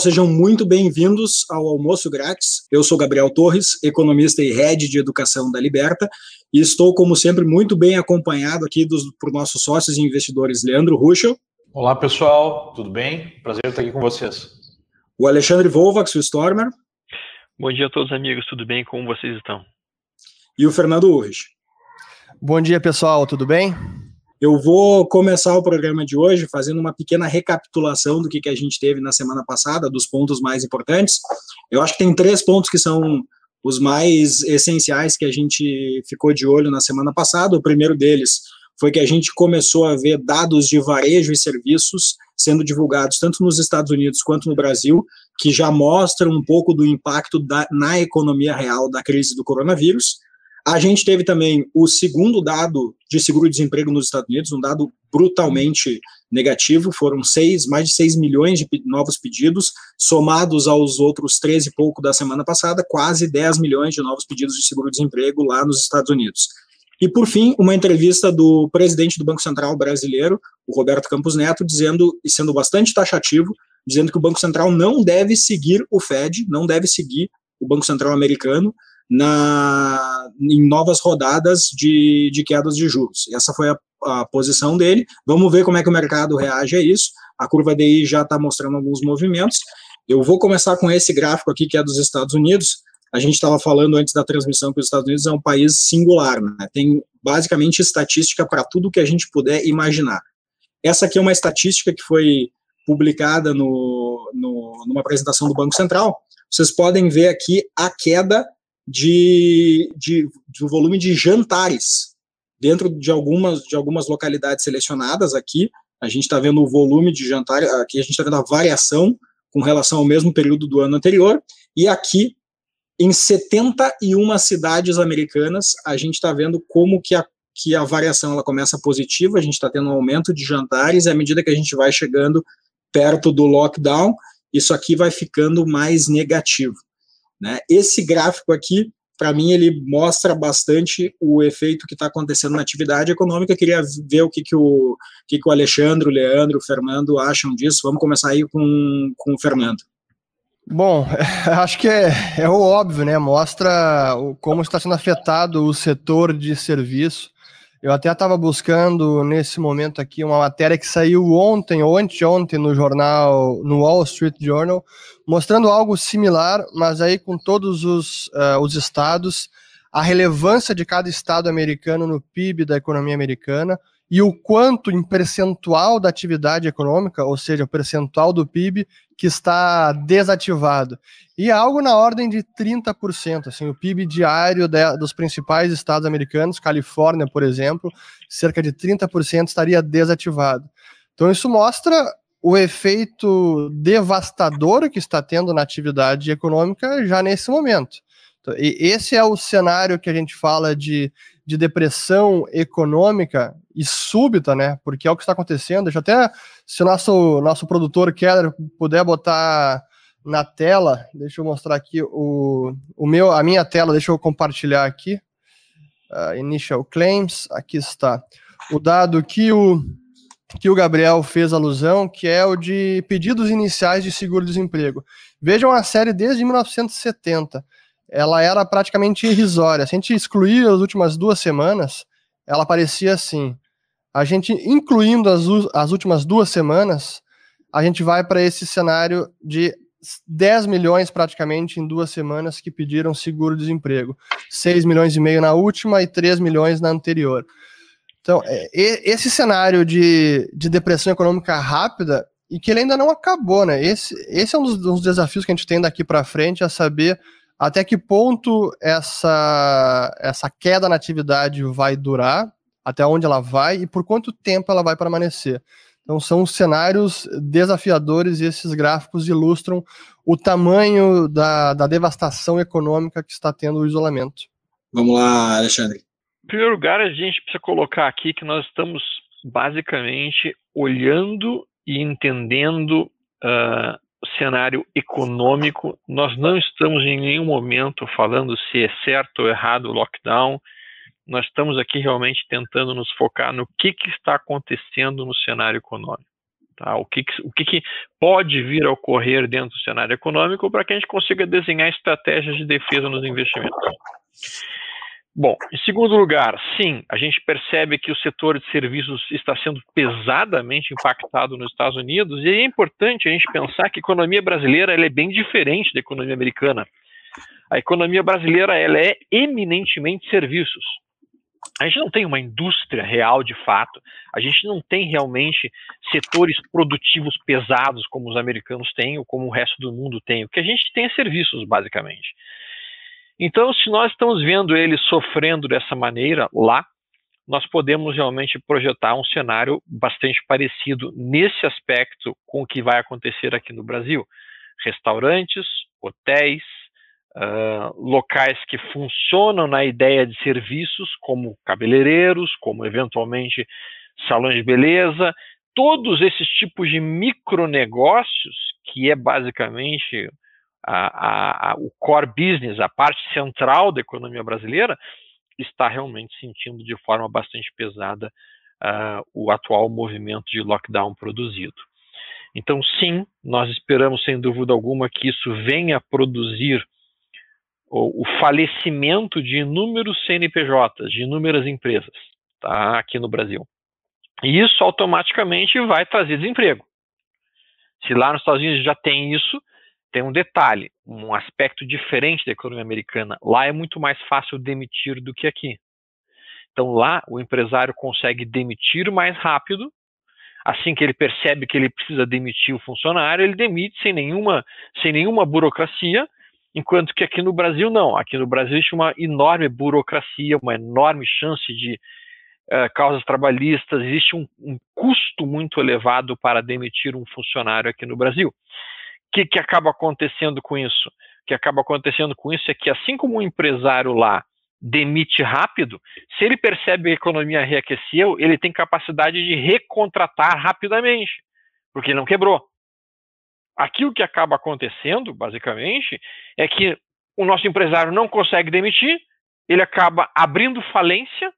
Sejam muito bem-vindos ao Almoço Grátis. Eu sou Gabriel Torres, economista e head de educação da Liberta, e estou, como sempre, muito bem acompanhado aqui dos, por nossos sócios e investidores Leandro Ruschel. Olá, pessoal, tudo bem? Prazer estar aqui com vocês. O Alexandre Volvax, o Stormer. Bom dia a todos, amigos, tudo bem? Como vocês estão? E o Fernando Urrich. Bom dia, pessoal, tudo bem? Eu vou começar o programa de hoje fazendo uma pequena recapitulação do que, que a gente teve na semana passada, dos pontos mais importantes. Eu acho que tem três pontos que são os mais essenciais que a gente ficou de olho na semana passada. O primeiro deles foi que a gente começou a ver dados de varejo e serviços sendo divulgados tanto nos Estados Unidos quanto no Brasil, que já mostram um pouco do impacto da, na economia real da crise do coronavírus. A gente teve também o segundo dado de seguro-desemprego nos Estados Unidos, um dado brutalmente negativo, foram seis, mais de 6 milhões de novos pedidos, somados aos outros 13 e pouco da semana passada, quase 10 milhões de novos pedidos de seguro-desemprego lá nos Estados Unidos. E, por fim, uma entrevista do presidente do Banco Central brasileiro, o Roberto Campos Neto, dizendo, e sendo bastante taxativo, dizendo que o Banco Central não deve seguir o Fed, não deve seguir o Banco Central americano, na, em novas rodadas de, de quedas de juros. Essa foi a, a, posição dele. Vamos ver como é que o mercado reage a isso. A curva DI já está mostrando alguns movimentos. Eu vou começar com esse gráfico aqui, que é dos Estados Unidos. A gente estava falando antes da transmissão que os Estados Unidos é um país singular, né? tem basicamente estatística para tudo que a gente puder imaginar. Essa aqui é uma estatística que foi publicada no, no, numa apresentação do Banco Central. Vocês podem ver aqui a queda de, de, de volume de jantares dentro de algumas, de algumas localidades selecionadas aqui. A gente está vendo o volume de jantar, aqui a gente está vendo a variação com relação ao mesmo período do ano anterior, e aqui em 71 cidades americanas, a gente está vendo como que a, que a variação ela começa positiva, a gente está tendo um aumento de jantares, e à medida que a gente vai chegando perto do lockdown, isso aqui vai ficando mais negativo. Né? Esse gráfico aqui, para mim, ele mostra bastante o efeito que está acontecendo na atividade econômica. Eu queria ver o que, que, o, que, que o Alexandre, o Leandro, o Fernando acham disso. Vamos começar aí com, com o Fernando. Bom, acho que é, é o óbvio, né? Mostra como está sendo afetado o setor de serviço. Eu até estava buscando nesse momento aqui uma matéria que saiu ontem ou anteontem no jornal, no Wall Street Journal, mostrando algo similar, mas aí com todos os, uh, os estados, a relevância de cada estado americano no PIB da economia americana e o quanto em percentual da atividade econômica, ou seja, o percentual do PIB que está desativado. E é algo na ordem de 30%, assim, o PIB diário de, dos principais estados americanos, Califórnia, por exemplo, cerca de 30% estaria desativado. Então isso mostra o efeito devastador que está tendo na atividade econômica já nesse momento. Então, e esse é o cenário que a gente fala de, de depressão econômica e súbita, né? Porque é o que está acontecendo. Deixa até, se o nosso, nosso produtor Keller puder botar na tela, deixa eu mostrar aqui o, o meu, a minha tela, deixa eu compartilhar aqui. Uh, initial claims, aqui está. O dado que o que o Gabriel fez alusão, que é o de pedidos iniciais de seguro-desemprego. Vejam a série desde 1970. Ela era praticamente irrisória. Se a gente excluir as últimas duas semanas, ela parecia assim. A gente, incluindo as, as últimas duas semanas, a gente vai para esse cenário de 10 milhões praticamente em duas semanas que pediram seguro-desemprego. 6 milhões e meio na última e 3 milhões na anterior. Então, é, esse cenário de, de depressão econômica rápida, e que ele ainda não acabou, né? Esse, esse é um dos, dos desafios que a gente tem daqui para frente, é saber até que ponto essa, essa queda na atividade vai durar, até onde ela vai e por quanto tempo ela vai permanecer. Então, são cenários desafiadores e esses gráficos ilustram o tamanho da, da devastação econômica que está tendo o isolamento. Vamos lá, Alexandre primeiro lugar, a gente precisa colocar aqui que nós estamos basicamente olhando e entendendo uh, o cenário econômico. Nós não estamos em nenhum momento falando se é certo ou errado o lockdown. Nós estamos aqui realmente tentando nos focar no que, que está acontecendo no cenário econômico. Tá? O, que, o que, que pode vir a ocorrer dentro do cenário econômico para que a gente consiga desenhar estratégias de defesa nos investimentos. Bom, em segundo lugar, sim, a gente percebe que o setor de serviços está sendo pesadamente impactado nos Estados Unidos e é importante a gente pensar que a economia brasileira é bem diferente da economia americana. A economia brasileira ela é eminentemente serviços a gente não tem uma indústria real de fato, a gente não tem realmente setores produtivos pesados como os americanos têm ou como o resto do mundo tem. O que a gente tem é serviços, basicamente. Então, se nós estamos vendo eles sofrendo dessa maneira lá, nós podemos realmente projetar um cenário bastante parecido nesse aspecto com o que vai acontecer aqui no Brasil. Restaurantes, hotéis, uh, locais que funcionam na ideia de serviços, como cabeleireiros, como eventualmente salões de beleza, todos esses tipos de micronegócios, que é basicamente a, a, o core business, a parte central da economia brasileira, está realmente sentindo de forma bastante pesada uh, o atual movimento de lockdown produzido. Então, sim, nós esperamos, sem dúvida alguma, que isso venha a produzir o, o falecimento de inúmeros CNPJs, de inúmeras empresas, tá, aqui no Brasil. E isso automaticamente vai trazer desemprego. Se lá nos Estados Unidos já tem isso, tem um detalhe, um aspecto diferente da economia americana. Lá é muito mais fácil demitir do que aqui. Então lá o empresário consegue demitir mais rápido. Assim que ele percebe que ele precisa demitir o funcionário, ele demite sem nenhuma, sem nenhuma burocracia enquanto que aqui no Brasil não. Aqui no Brasil existe uma enorme burocracia, uma enorme chance de uh, causas trabalhistas, existe um, um, custo muito elevado para demitir um funcionário aqui no Brasil. Que, que acaba acontecendo com isso? O que acaba acontecendo com isso é que, assim como um empresário lá demite rápido, se ele percebe que a economia reaqueceu, ele tem capacidade de recontratar rapidamente, porque ele não quebrou. Aqui o que acaba acontecendo, basicamente, é que o nosso empresário não consegue demitir, ele acaba abrindo falência,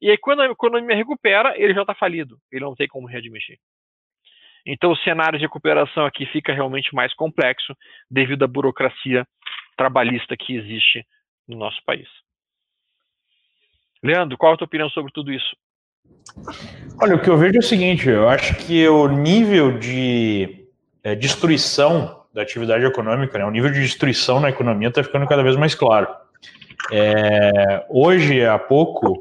e aí quando a economia recupera, ele já está falido, ele não tem como readmitir. Então o cenário de recuperação aqui fica realmente mais complexo devido à burocracia trabalhista que existe no nosso país. Leandro, qual a tua opinião sobre tudo isso? Olha, o que eu vejo é o seguinte, eu acho que o nível de é, destruição da atividade econômica, né? o nível de destruição na economia está ficando cada vez mais claro. É, hoje, há pouco,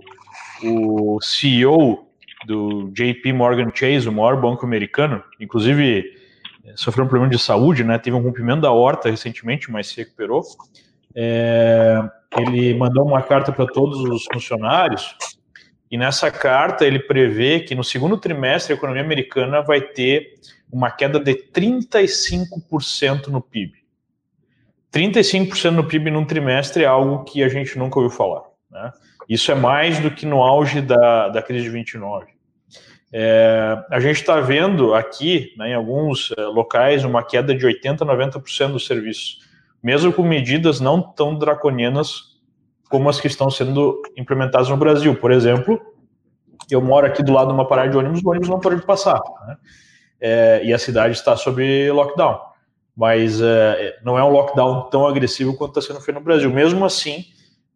o CEO do JP Morgan Chase, o maior banco americano, inclusive é, sofreu um problema de saúde, né? Teve um rompimento da horta recentemente, mas se recuperou. É, ele mandou uma carta para todos os funcionários e nessa carta ele prevê que no segundo trimestre a economia americana vai ter uma queda de 35% no PIB. 35% no PIB num trimestre é algo que a gente nunca ouviu falar. Né? Isso é mais do que no auge da, da crise de 29. É, a gente está vendo aqui, né, em alguns é, locais, uma queda de 80%, 90% do serviço, mesmo com medidas não tão draconianas como as que estão sendo implementadas no Brasil. Por exemplo, eu moro aqui do lado de uma parada de ônibus, o ônibus não pode passar. Né? é, e a cidade está sob lockdown. Mas é, não é um lockdown tão agressivo quanto está sendo feito no Brasil. Mesmo assim,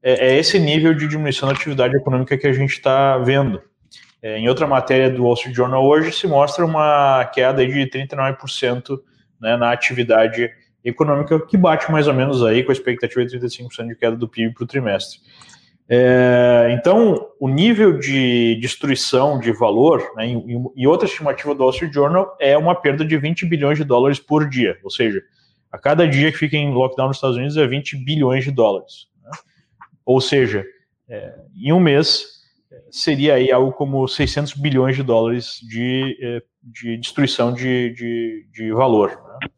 é, é, esse nível de diminuição da atividade econômica que a gente está vendo. É, em outra matéria do Wall Street Journal hoje se mostra uma queda de 39% né, na atividade econômica, que bate mais ou menos aí com a expectativa de 35% de queda do PIB para o trimestre. É, então, o nível de destruição de valor, né, e, outra estimativa do Wall Street Journal é uma perda de 20 bilhões de dólares por dia, ou seja, a cada dia que fica em lockdown nos Estados Unidos é 20 bilhões de dólares. Né? Ou seja, é, em um mês seria aí algo como 600 bilhões de dólares de, é, de destruição de, de, de valor. Né?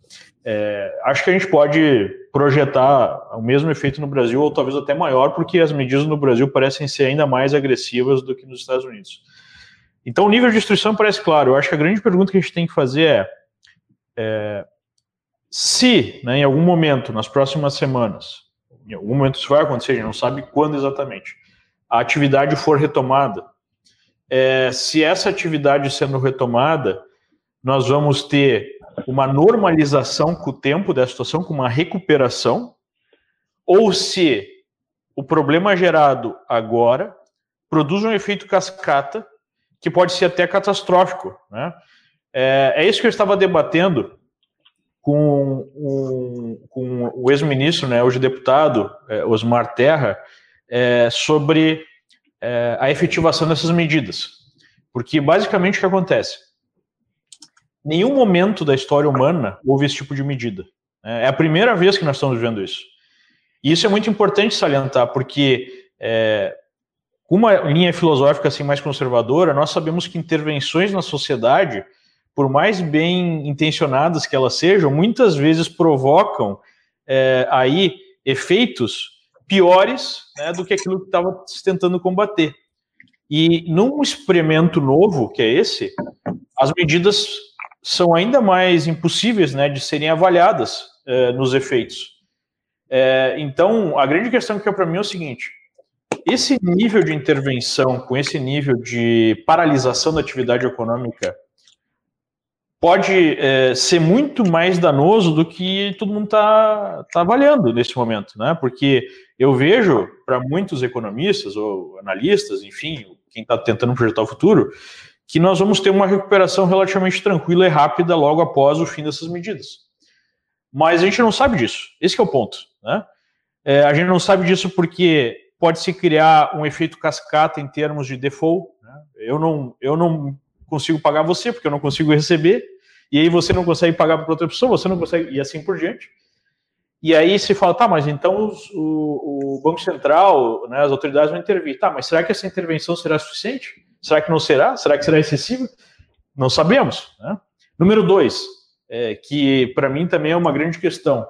É, acho que a gente pode projetar o mesmo efeito no Brasil, ou talvez até maior, porque as medidas no Brasil parecem ser ainda mais agressivas do que nos Estados Unidos. Então, o nível de destruição parece claro. Eu acho que a grande pergunta que a gente tem que fazer é, é se, né, em algum momento, nas próximas semanas, em algum momento isso vai acontecer, a gente não sabe quando exatamente, a atividade for retomada, é, se essa atividade sendo retomada, nós vamos ter uma normalização com o tempo da situação, com uma recuperação, ou se o problema gerado agora produz um efeito cascata que pode ser até catastrófico. Né? É, é isso que eu estava debatendo com, um, com o ex-ministro, né, hoje deputado, é, Osmar Terra, é, sobre é, a efetivação dessas medidas. Porque, basicamente, o que acontece? Nenhum momento da história humana houve esse tipo de medida. Né? É a primeira vez que nós estamos vendo isso. E isso é muito importante salientar, porque é, uma linha filosófica assim mais conservadora, nós sabemos que intervenções na sociedade por mais bem intencionadas que elas sejam, muitas vezes provocam é, aí efeitos piores né, do que aquilo que estava se tentando combater. E num experimento novo, que é esse, as medidas são ainda mais impossíveis né, de serem avaliadas é, nos efeitos. É, então, a grande questão que é para mim é o seguinte: esse nível de intervenção, com esse nível de paralisação da atividade econômica pode é, ser muito mais danoso do que todo mundo está tá avaliando nesse momento, né? Porque eu vejo para muitos economistas ou analistas, enfim, quem está tentando projetar o futuro, que nós vamos ter uma recuperação relativamente tranquila e rápida logo após o fim dessas medidas. Mas a gente não sabe disso. Esse é o ponto, né? É, a gente não sabe disso porque pode se criar um efeito cascata em termos de default. Né? Eu não, eu não consigo pagar você porque eu não consigo receber e aí você não consegue pagar para outra pessoa, você não consegue, e assim por diante. E aí se fala, tá, mas então os, o, o, Banco Central, né, as autoridades vão intervir. Tá, mas será que essa intervenção será suficiente? Será que não será? Será que será excessiva? Não sabemos. Né? Número dois, é, que para mim também é uma grande questão.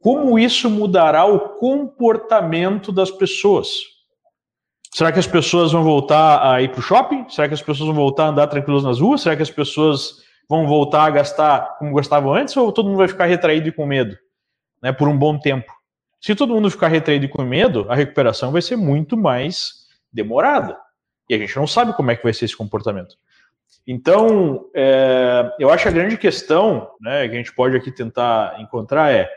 Como isso mudará o comportamento das pessoas? Será que as pessoas vão voltar a ir para o shopping? Será que as pessoas vão voltar a andar tranquilas nas ruas? Será que as pessoas vão voltar a gastar como gostavam antes ou todo mundo vai ficar retraído e com medo, né, por um bom tempo? Se todo mundo ficar retraído e com medo, a recuperação vai ser muito mais demorada. E a gente não sabe como é que vai ser esse comportamento. Então, é, eu acho a grande questão né, que a gente pode aqui tentar encontrar é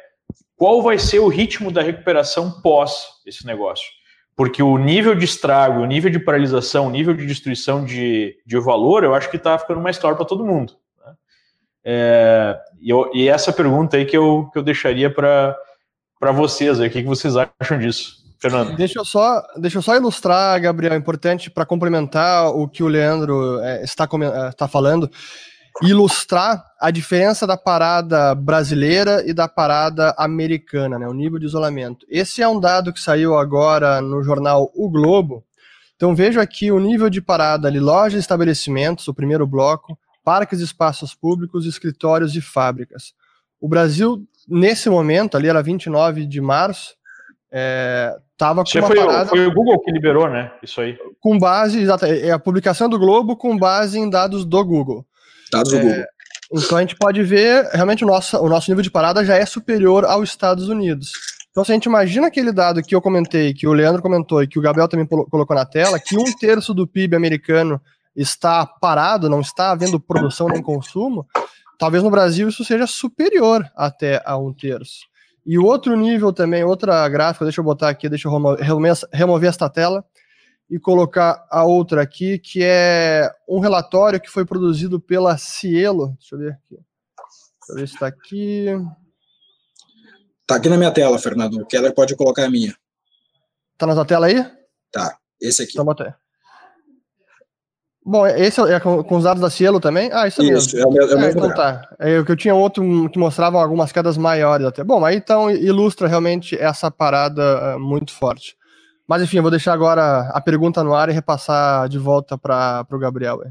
qual vai ser o ritmo da recuperação pós esse negócio. Porque o nível de estrago, o nível de paralisação, o nível de destruição de, de valor, eu acho que está ficando mais claro para todo mundo. É, e, eu, e, essa pergunta aí que eu, que eu deixaria para vocês, aí, o que, que vocês acham disso? Fernando. Deixa eu só, deixa eu só ilustrar, Gabriel, é importante para complementar o que o Leandro é, está, está falando, ilustrar a diferença da parada brasileira e da parada americana, né, o nível de isolamento. Esse é um dado que saiu agora no jornal O Globo. Então vejo aqui o nível de parada ali, lojas e estabelecimentos, o primeiro bloco, parques espaços públicos, escritórios e fábricas. O Brasil, nesse momento, ali era 29 de março, estava é, com uma foi, parada... Foi o Google que liberou, né? Isso aí. Com base, exato, é a publicação do Globo com base em dados do Google. Dados do é, Google. Então a gente pode ver, realmente, o nosso, o nosso nível de parada já é superior aos Estados Unidos. Então, se a gente imagina aquele dado que eu comentei, que o Leandro comentou e que o Gabriel também colocou na tela, que um terço do PIB americano está parado, não está havendo produção nem consumo, talvez no Brasil isso seja superior até a um terço. E o outro nível também, outra gráfica, deixa eu botar aqui, deixa eu remover, remover esta tela e colocar a outra aqui, que é um relatório que foi produzido pela Cielo. Deixa eu ver aqui. Deixa eu ver se está aqui. Está aqui na minha tela, Fernando. O Keller pode colocar a minha. Está na tua tela aí? Tá, esse aqui. Então bota aí. Bom, esse é com, com, os dados da Cielo também? Ah, isso, isso mesmo. É é o é, então tá. É, que eu tinha outro que mostrava algumas quedas maiores até. Bom, aí então ilustra realmente essa parada uh, muito forte. Mas enfim, eu vou deixar agora a pergunta no ar e repassar de volta para o Gabriel.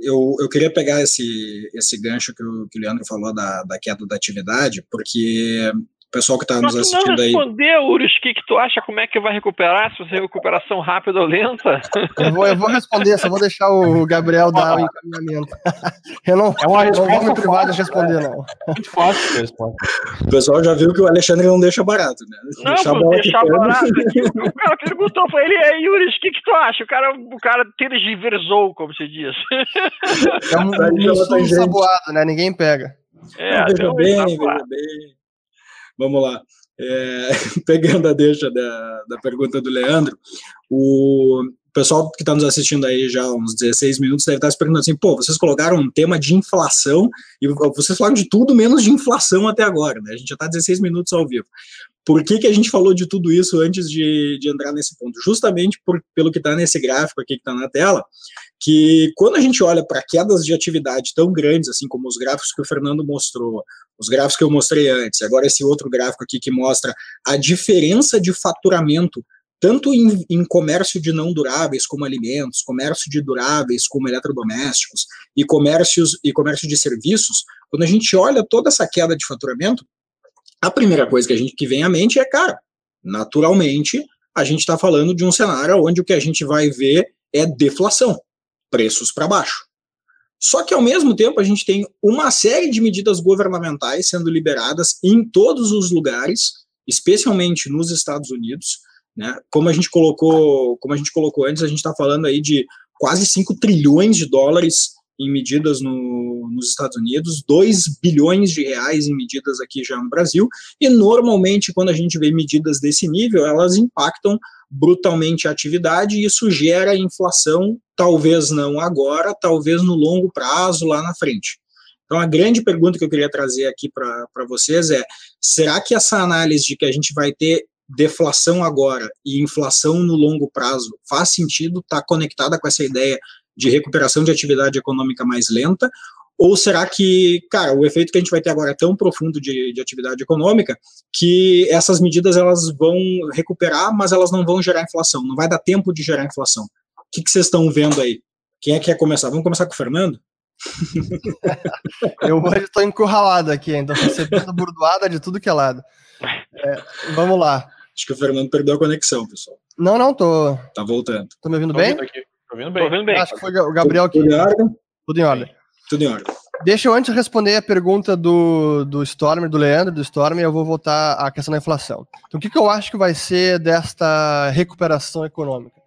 Eu, eu queria pegar esse, esse gancho que o, que o Leandro falou da, da queda da atividade, porque pessoal que está nos assistindo aí. respondeu, Urus, o que, que tu acha? Como é que vai recuperar? Se você recuperação rápida ou lenta? Eu vou, eu vou responder, só vou deixar o Gabriel dar o encaminhamento. Eu não, é uma não vou me privar de responder, não. Muito fácil responder. O pessoal já viu que o Alexandre não deixa barato, né? Não, deixar, pô, deixar barato. O cara perguntou pra ele, aí, Urus, o que, que tu acha? O cara, o cara tergiversou, como se diz. É um, um, um saboado, né? Ninguém pega. É, não, veja bem, veja bem. Vamos lá. É, pegando a deixa da, da pergunta do Leandro, o pessoal que está nos assistindo aí já há uns 16 minutos deve estar se perguntando assim, pô, vocês colocaram um tema de inflação e vocês falaram de tudo menos de inflação até agora, né? A gente já está 16 minutos ao vivo. Por que, que a gente falou de tudo isso antes de, de entrar nesse ponto? Justamente por, pelo que está nesse gráfico aqui que está na tela, que quando a gente olha para quedas de atividade tão grandes, assim como os gráficos que o Fernando mostrou, os gráficos que eu mostrei antes, agora esse outro gráfico aqui que mostra a diferença de faturamento tanto em, em, comércio de não duráveis como alimentos, comércio de duráveis como eletrodomésticos e comércios e comércio de serviços, quando a gente olha toda essa queda de faturamento, a primeira coisa que a gente que vem à mente é, cara, naturalmente, a gente está falando de um cenário onde o que a gente vai ver é deflação, preços para baixo. Só que, ao mesmo tempo, a gente tem uma série de medidas governamentais sendo liberadas em todos os lugares, especialmente nos Estados Unidos. Né? Como a gente colocou, como a gente colocou antes, a gente está falando aí de quase 5 trilhões de dólares em medidas no, nos Estados Unidos, 2 bilhões de reais em medidas aqui já no Brasil, e normalmente quando a gente vê medidas desse nível, elas impactam brutalmente a atividade e isso gera inflação, talvez não agora, talvez no longo prazo lá na frente. Então, a grande pergunta que eu queria trazer aqui para vocês é: será que essa análise de que a gente vai ter deflação agora e inflação no longo prazo faz sentido? Está conectada com essa ideia de recuperação de atividade econômica mais lenta? Ou será que, cara, o efeito que a gente vai ter agora é tão profundo de, de atividade econômica que essas medidas elas vão recuperar, mas elas não vão gerar inflação, não vai dar tempo de gerar inflação. O que, que vocês estão vendo aí? Quem é que quer começar? Vamos começar com o Fernando? Eu hoje estou encurralado aqui, então recebendo burdoada de tudo que é lado. É, vamos lá. Acho que o Fernando perdeu a conexão, pessoal. Não, não, tô. Tá voltando. Tô me ouvindo tô bem? Aqui. Tô ouvindo bem. Tô ouvindo bem. Acho que foi o Gabriel aqui. Tudo em ordem? Tudo em ordem. Tudo em ordem. Deixa eu antes responder a pergunta do, do Storm, do Leandro, do Storm, eu vou voltar à questão da inflação. Então, o que, que eu acho que vai ser desta recuperação econômica?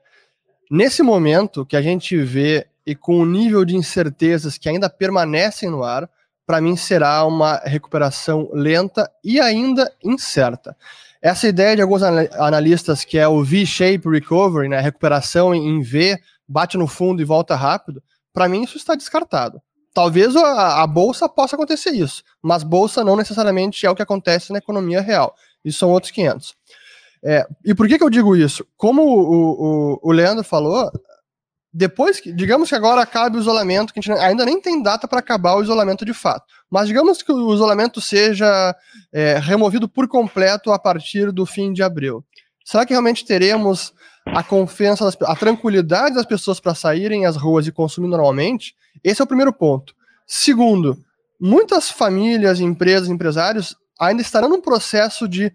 Nesse momento que a gente vê e com o nível de incertezas que ainda permanecem no ar, para mim será uma recuperação lenta e ainda incerta. Essa ideia de alguns analistas que é o V-shape recovery, né, recuperação em V, bate no fundo e volta rápido, para mim isso está descartado. Talvez a, a, bolsa possa acontecer isso, mas bolsa não necessariamente é o que acontece na economia real. Isso são outros 500. É, e por que, que eu digo isso? Como o, o, o Leandro falou, depois que, digamos que agora acabe o isolamento, que a gente ainda nem tem data para acabar o isolamento de fato, mas digamos que o isolamento seja é, removido por completo a partir do fim de abril. Será que realmente teremos a confiança, das, a tranquilidade das pessoas para saírem às ruas e consumir normalmente? Esse é o primeiro ponto. Segundo, muitas famílias, empresas, empresários ainda estarão num processo de,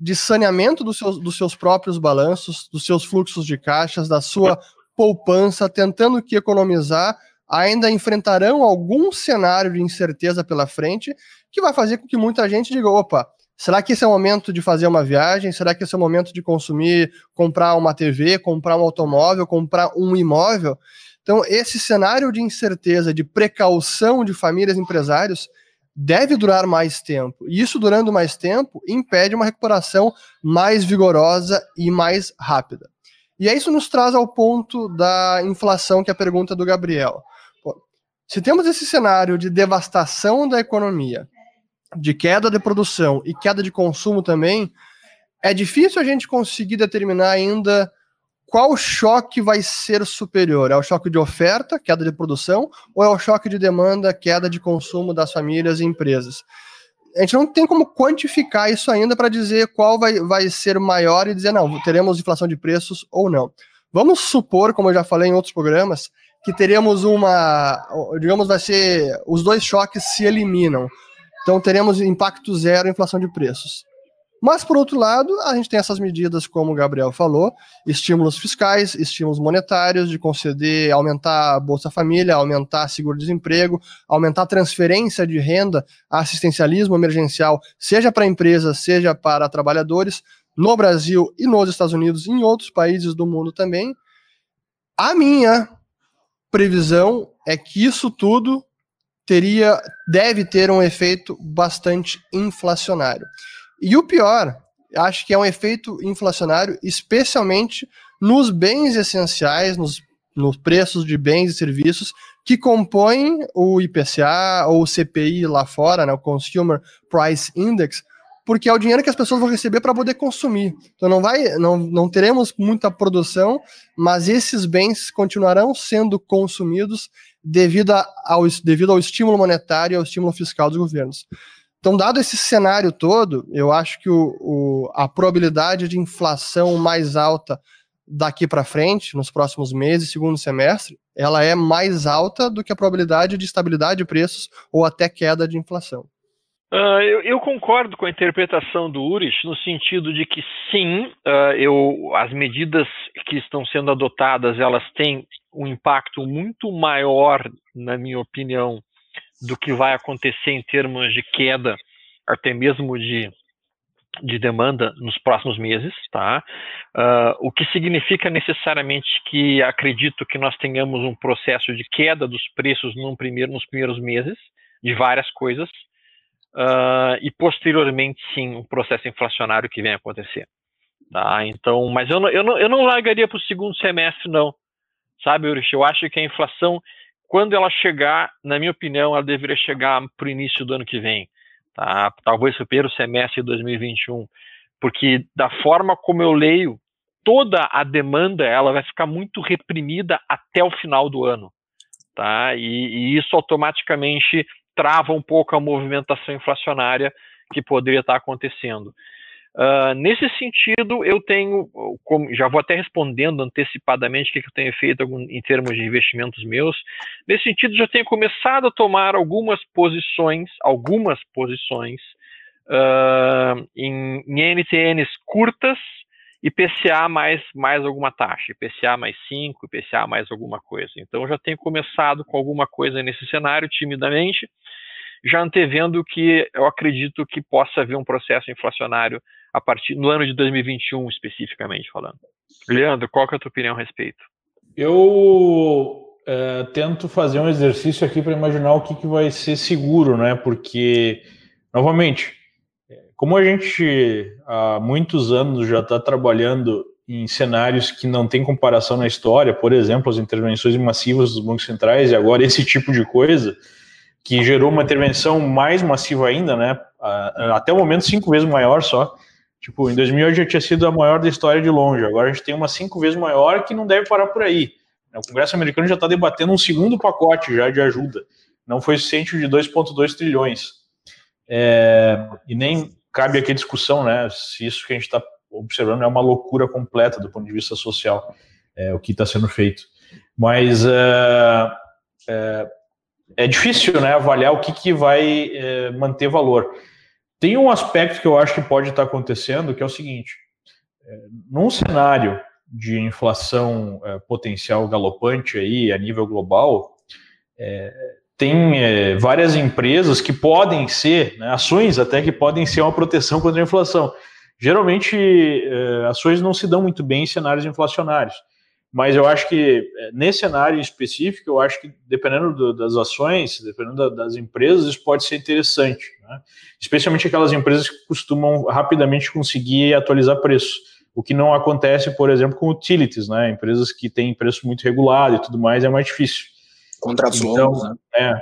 de saneamento dos seus, dos seus próprios balanços, dos seus fluxos de caixas, da sua poupança, tentando que economizar, ainda enfrentarão algum cenário de incerteza pela frente que vai fazer com que muita gente diga: opa, será que esse é o momento de fazer uma viagem? Será que esse é o momento de consumir, comprar uma TV, comprar um automóvel, comprar um imóvel? Então, esse cenário de incerteza, de precaução de famílias e empresários deve durar mais tempo. E isso durando mais tempo impede uma recuperação mais vigorosa e mais rápida. E isso nos traz ao ponto da inflação, que é a pergunta do Gabriel. Se temos esse cenário de devastação da economia, de queda de produção e queda de consumo também, é difícil a gente conseguir determinar ainda qual choque vai ser superior? É o choque de oferta, queda de produção, ou é o choque de demanda, queda de consumo das famílias e empresas? A gente não tem como quantificar isso ainda para dizer qual vai, vai ser maior e dizer, não, teremos inflação de preços ou não. Vamos supor, como eu já falei em outros programas, que teremos uma, digamos, vai ser, os dois choques se eliminam. Então teremos impacto zero inflação de preços. Mas, por outro lado, a gente tem essas medidas, como o Gabriel falou, estímulos fiscais, estímulos monetários, de conceder, aumentar a Bolsa Família, aumentar seguro-desemprego, aumentar a transferência de renda, assistencialismo emergencial, seja para empresas, seja para trabalhadores, no Brasil e nos Estados Unidos e em outros países do mundo também. A minha previsão é que isso tudo teria, deve ter um efeito bastante inflacionário. E o pior, acho que é um efeito inflacionário, especialmente nos bens essenciais, nos, nos preços de bens e serviços que compõem o IPCA ou o CPI lá fora, né, o Consumer Price Index, porque é o dinheiro que as pessoas vão receber para poder consumir. Então não vai, não, não teremos muita produção, mas esses bens continuarão sendo consumidos devido ao, devido ao estímulo monetário e ao estímulo fiscal dos governos. Então, dado esse cenário todo, eu acho que o, o, a probabilidade de inflação mais alta daqui para frente, nos próximos meses, segundo semestre, ela é mais alta do que a probabilidade de estabilidade de preços ou até queda de inflação. Uh, eu, eu, concordo com a interpretação do Urich no sentido de que sim, uh, eu, as medidas que estão sendo adotadas elas têm um impacto muito maior, na minha opinião, do que vai acontecer em termos de queda, até mesmo de, de demanda nos próximos meses, tá? Uh, o que significa necessariamente que acredito que nós tenhamos um processo de queda dos preços num primeiro, nos primeiros meses, de várias coisas, uh, e posteriormente, sim, um processo inflacionário que vem acontecer. Tá? Então, mas eu não, eu não, eu não largaria para o segundo semestre, não. Sabe, Urich? Eu acho que a inflação quando ela chegar, na minha opinião, ela deveria chegar para o início do ano que vem, tá? talvez o primeiro semestre de 2021, porque da forma como eu leio, toda a demanda ela vai ficar muito reprimida até o final do ano, tá? E, e isso automaticamente trava um pouco a movimentação inflacionária que poderia estar acontecendo. Uh, nesse sentido, eu tenho, como, já vou até respondendo antecipadamente o que, que eu tenho feito em termos de investimentos meus. Nesse sentido, já tenho começado a tomar algumas posições, algumas posições uh, em, em NTNs curtas e PCA mais, mais alguma taxa, PCA mais 5, PCA mais alguma coisa. Então, já tenho começado com alguma coisa nesse cenário, timidamente, já antevendo que eu acredito que possa haver um processo inflacionário a partir no ano de 2021 especificamente falando. Leandro, qual que é a tua opinião a respeito? Eu é, tento fazer um exercício aqui para imaginar o que, que vai ser seguro, né? Porque, novamente, como a gente há muitos anos já está trabalhando em cenários que não tem comparação na história, por exemplo, as intervenções massivas dos bancos centrais e agora esse tipo de coisa, que gerou uma intervenção mais massiva ainda, né? Até o momento cinco vezes maior só. Tipo, em 2008 já tinha sido a maior da história de longe. Agora a gente tem uma cinco vezes maior que não deve parar por aí. O Congresso americano já está debatendo um segundo pacote já de ajuda. Não foi suficiente de 2,2 trilhões. É, e nem cabe aqui a discussão, né? Se isso que a gente está observando é uma loucura completa do ponto de vista social, é, o que está sendo feito. Mas é, é, é, difícil, né? Avaliar o que, que vai é, manter valor. Tem um aspecto que eu acho que pode estar acontecendo, que é o seguinte: é, num cenário de inflação é, potencial galopante aí a nível global, é, tem é, várias empresas que podem ser, né, ações até que podem ser uma proteção contra a inflação. Geralmente, é, ações não se dão muito bem em cenários inflacionários. Mas eu acho que é, nesse cenário específico, eu acho que dependendo do, das ações, dependendo da, das empresas, isso pode ser interessante. Né? Especialmente aquelas empresas que costumam rapidamente conseguir atualizar preço. O que não acontece, por exemplo, com utilities, né? Empresas que têm preço muito regulado e tudo mais, é mais difícil. Contratos então, longos, né? É,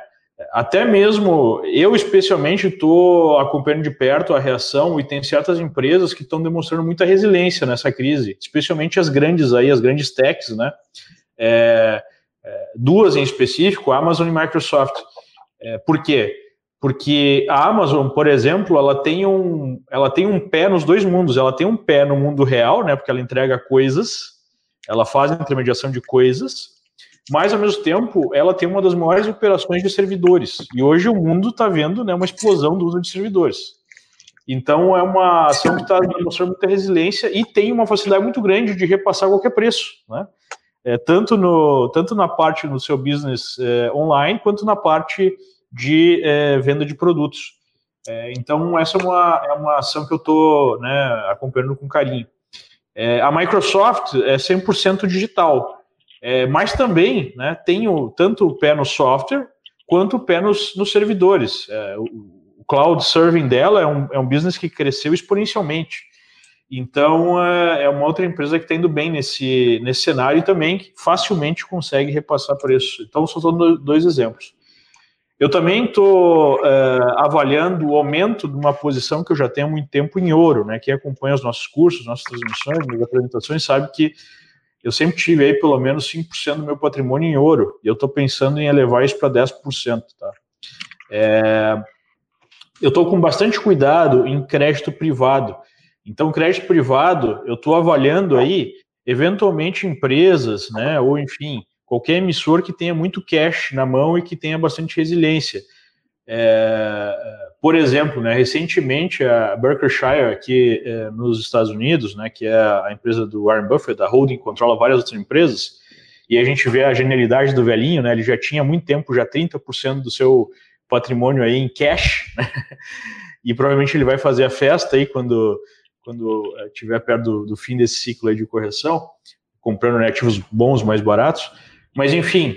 até mesmo eu, especialmente, estou acompanhando de perto a reação e tem certas empresas que estão demonstrando muita resiliência nessa crise, especialmente as grandes aí, as grandes techs, né? É, é, duas em específico, Amazon e Microsoft. É, por quê? Porque a Amazon, por exemplo, ela tem, um, ela tem um pé nos dois mundos. Ela tem um pé no mundo real, né? Porque ela entrega coisas, ela faz a intermediação de coisas, mas ao mesmo tempo ela tem uma das maiores operações de servidores. E hoje o mundo está vendo né, uma explosão do uso de servidores. Então é uma ação que está demonstrando muita resiliência e tem uma facilidade muito grande de repassar qualquer preço, né? É, tanto, no, tanto na parte do seu business é, online, quanto na parte de é, venda de produtos. É, então, essa é uma, é uma ação que eu estou né, acompanhando com carinho. É, a Microsoft é 100% digital, é, mas também né, tem o, tanto o pé no software quanto o pé nos, nos servidores. É, o, o, cloud serving dela é um, é um business que cresceu exponencialmente. Então, é, é uma outra empresa que está indo bem nesse, nesse cenário e também facilmente consegue repassar preço. Então, só estou dois exemplos. Eu também estou uh, avaliando o aumento de uma posição que eu já tenho há muito tempo em ouro, né? Quem acompanha os nossos cursos, nossas transmissões, minhas apresentações, sabe que eu sempre tive aí pelo menos 5% do meu patrimônio em ouro, e eu estou pensando em elevar isso para 10%, tá? É, eu estou com bastante cuidado em crédito privado. Então, crédito privado, eu estou avaliando aí, eventualmente, empresas, né, ou enfim, qualquer emissor que tenha muito cash na mão e que tenha bastante resiliência. É, por exemplo, né, recentemente a Berkshire aqui é, nos Estados Unidos, né, que é a empresa do Warren Buffett, a holding controla várias outras empresas, e a gente vê a genialidade do velhinho, né, ele já tinha há muito tempo, já 30% do seu patrimônio aí em cash, né, e provavelmente ele vai fazer a festa aí quando, quando estiver perto do, do fim desse ciclo de correção, comprando né, ativos bons, mais baratos, mas, enfim,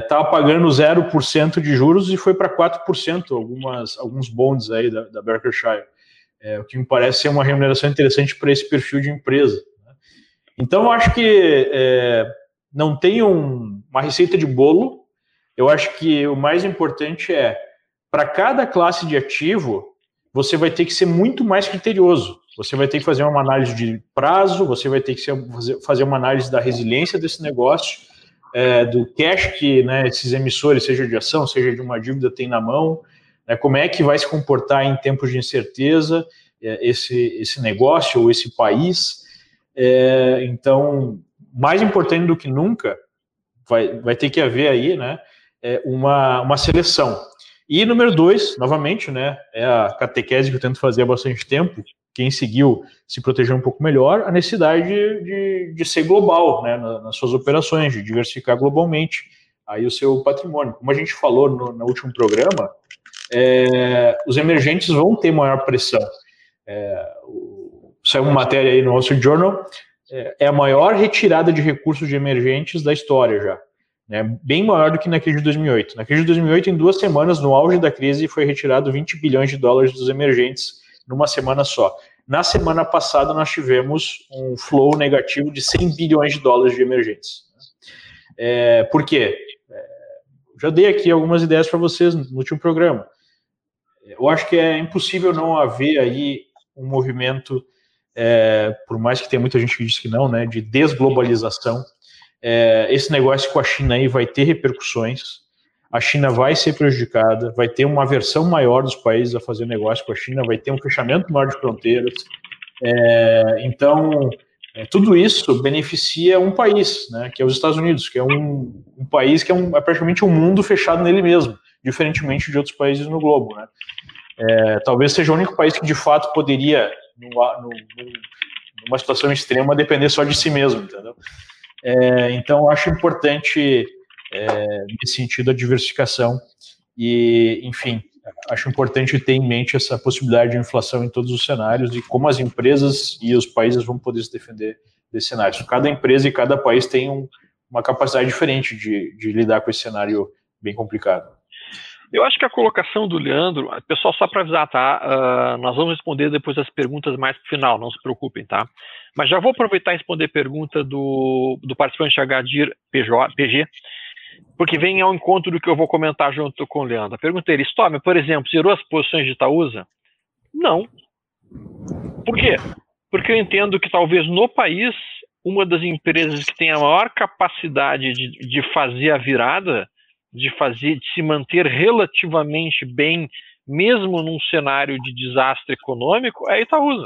estava é, pagando 0% de juros e foi para 4% algumas, alguns bonds aí da, da Berkshire, é, o que me parece ser uma remuneração interessante para esse perfil de empresa. Né? Então, acho que é, não tem um, uma receita de bolo, eu acho que o mais importante é, para cada classe de ativo, você vai ter que ser muito mais criterioso. Você vai ter que fazer uma análise de prazo, você vai ter que fazer uma análise da resiliência desse negócio, é, do cash que né, esses emissores, seja de ação, seja de uma dívida, têm na mão, né, como é que vai se comportar em tempos de incerteza é, esse, esse negócio ou esse país. É, então, mais importante do que nunca, vai, vai ter que haver aí né, é, uma, uma seleção. E número dois, novamente, né, é a catequese que eu tento fazer há bastante tempo, quem seguiu se proteger um pouco melhor, a necessidade de, de, ser global né, nas, suas operações, de diversificar globalmente aí o seu patrimônio. Como a gente falou no, no último programa, é, os emergentes vão ter maior pressão. É, saiu uma matéria aí no Wall Street Journal, é, é, a maior retirada de recursos de emergentes da história já. Né, bem maior do que na crise de 2008. Na crise de 2008, em duas semanas, no auge da crise, foi retirado 20 bilhões de dólares dos emergentes numa semana só. Na semana passada, nós tivemos um flow negativo de 100 bilhões de dólares de emergentes. É, por quê? É, já dei aqui algumas ideias para vocês no último programa. Eu acho que é impossível não haver aí um movimento, é, por mais que tenha muita gente que diz que não, né, de desglobalização. É, esse negócio com a China aí vai ter repercussões a China vai ser prejudicada, vai ter uma aversão maior dos países a fazer negócio com a China, vai ter um fechamento maior de fronteiras. É, então, é, tudo isso beneficia um país, né, que é os Estados Unidos, que é um, um país que é, um, é, praticamente um mundo fechado nele mesmo, diferentemente de outros países no globo. Né. É, talvez seja o único país que de fato poderia, numa, numa situação extrema, depender só de si mesmo, entendeu? É, então, acho importante é, nesse sentido, a diversificação. E, enfim, acho importante ter em mente essa possibilidade de inflação em todos os cenários e como as empresas e os países vão poder se defender desse cenário. Cada empresa e cada país tem um, uma capacidade diferente de, de lidar com esse cenário bem complicado. Eu acho que a colocação do Leandro, pessoal, só para avisar, tá? Uh, nós vamos responder depois as perguntas mais para o final, não se preocupem, tá? Mas já vou aproveitar e responder a pergunta do, do participante Agadir PG, porque vem ao encontro do que eu vou comentar junto com o Leandro. A pergunta Storm, por exemplo, zerou as posições de Itaúsa? Não. Por quê? Porque eu entendo que talvez no país, uma das empresas que tem a maior capacidade de, de fazer a virada, de fazer, de se manter relativamente bem, mesmo num cenário de desastre econômico, é a Itaúsa.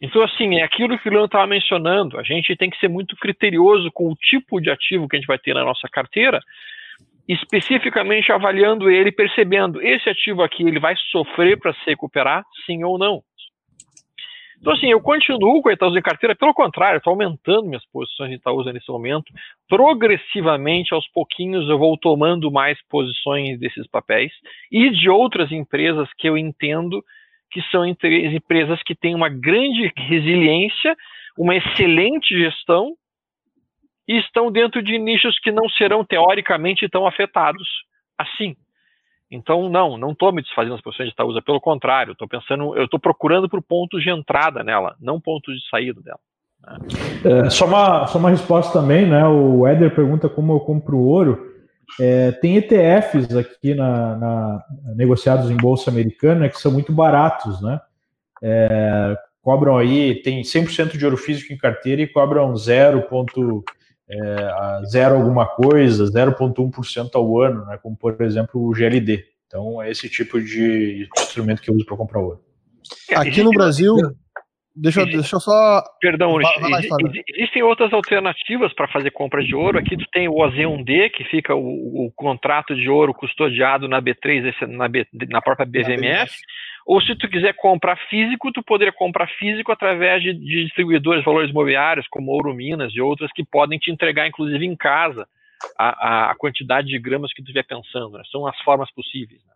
Então, assim, é aquilo que o Leandro estava mencionando. A gente tem que ser muito criterioso com o tipo de ativo que a gente vai ter na nossa carteira, especificamente avaliando ele, percebendo esse ativo aqui ele vai sofrer para se recuperar, sim ou não. Então, assim, eu continuo com a Itaúsa em carteira, pelo contrário, estou aumentando minhas posições em Itaúsa nesse momento. Progressivamente, aos pouquinhos, eu vou tomando mais posições desses papéis e de outras empresas que eu entendo que são empresas que têm uma grande resiliência, uma excelente gestão e estão dentro de nichos que não serão teoricamente tão afetados assim. Então, não, não estou me desfazendo das posições de Itaúsa, pelo contrário, estou pensando, eu estou procurando por pontos de entrada nela, não pontos de saída dela. Né? É, só, uma, só uma resposta também, né? O Éder pergunta como eu compro ouro. É, tem ETFs aqui na, na, negociados em bolsa americana que são muito baratos, né? É, cobram aí, tem 100% de ouro físico em carteira e cobram 0. É, zero alguma coisa, 0,1% ao ano, né, como por exemplo o GLD. Então é esse tipo de instrumento que eu uso para comprar ouro. Aqui no Brasil, deixa, eu, deixa eu só. Perdão, existem outras alternativas para fazer compras de ouro. Aqui tu tem o OZ1D, que fica o, o contrato de ouro custodiado na B3, na, B, na própria BVMF. Ou se tu quiser comprar físico, tu poderia comprar físico através de, de distribuidores de valores imobiliários, como Ouro Minas e outras, que podem te entregar, inclusive, em casa, a, a quantidade de gramas que tu estiver pensando. Né? São as formas possíveis. Né?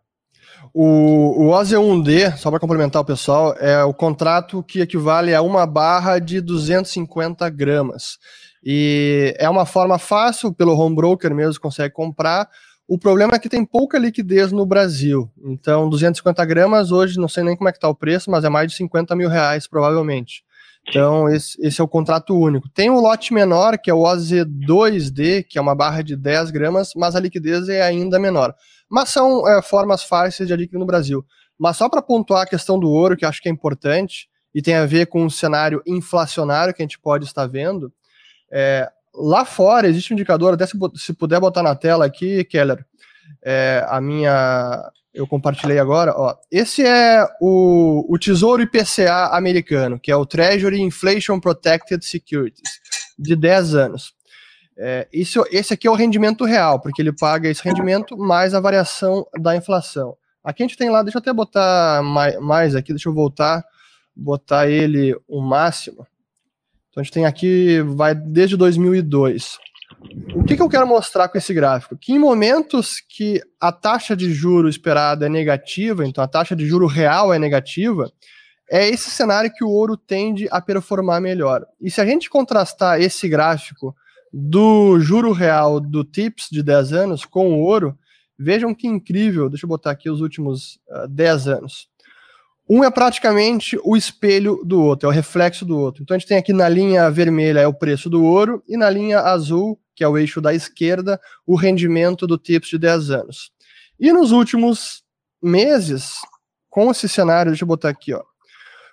O, o OZ1D, só para complementar o pessoal, é o contrato que equivale a uma barra de 250 gramas. E é uma forma fácil, pelo home broker mesmo consegue comprar, o problema é que tem pouca liquidez no Brasil. Então, 250 gramas hoje, não sei nem como é que está o preço, mas é mais de 50 mil reais, provavelmente. Então, esse, esse, é o contrato único. Tem um lote menor, que é o OZ2D, que é uma barra de 10 gramas, mas a liquidez é ainda menor. Mas são é, formas fáceis de adquirir no Brasil. Mas só para pontuar a questão do ouro, que acho que é importante, e tem a ver com o cenário inflacionário que a gente pode estar vendo, é, lá fora existe um indicador, até se, se puder botar na tela aqui, Keller, é, a minha. Eu compartilhei agora, ó. Esse é o, o Tesouro IPCA americano, que é o Treasury Inflation Protected Securities, de 10 anos. É, isso, esse aqui é o rendimento real, porque ele paga esse rendimento mais a variação da inflação. Aqui a gente tem lá, deixa eu até botar mais, mais aqui, deixa eu voltar, botar ele o máximo. Então a gente tem aqui, vai desde 2002. O que, que, eu quero mostrar com esse gráfico? Que em momentos que a taxa de juro esperada é negativa, então a taxa de juro real é negativa, é esse cenário que o ouro tende a performar melhor. E se a gente contrastar esse gráfico do juro real do TIPS de 10 anos com o ouro, vejam que incrível, deixa eu botar aqui os últimos uh, ah, 10 anos. Um é praticamente o espelho do outro, é o reflexo do outro. Então a gente tem aqui na linha vermelha é o preço do ouro e na linha azul, que é o eixo da esquerda, o rendimento do TIPS de 10 anos. E nos últimos meses, com esse cenário, deixa eu botar aqui, ó.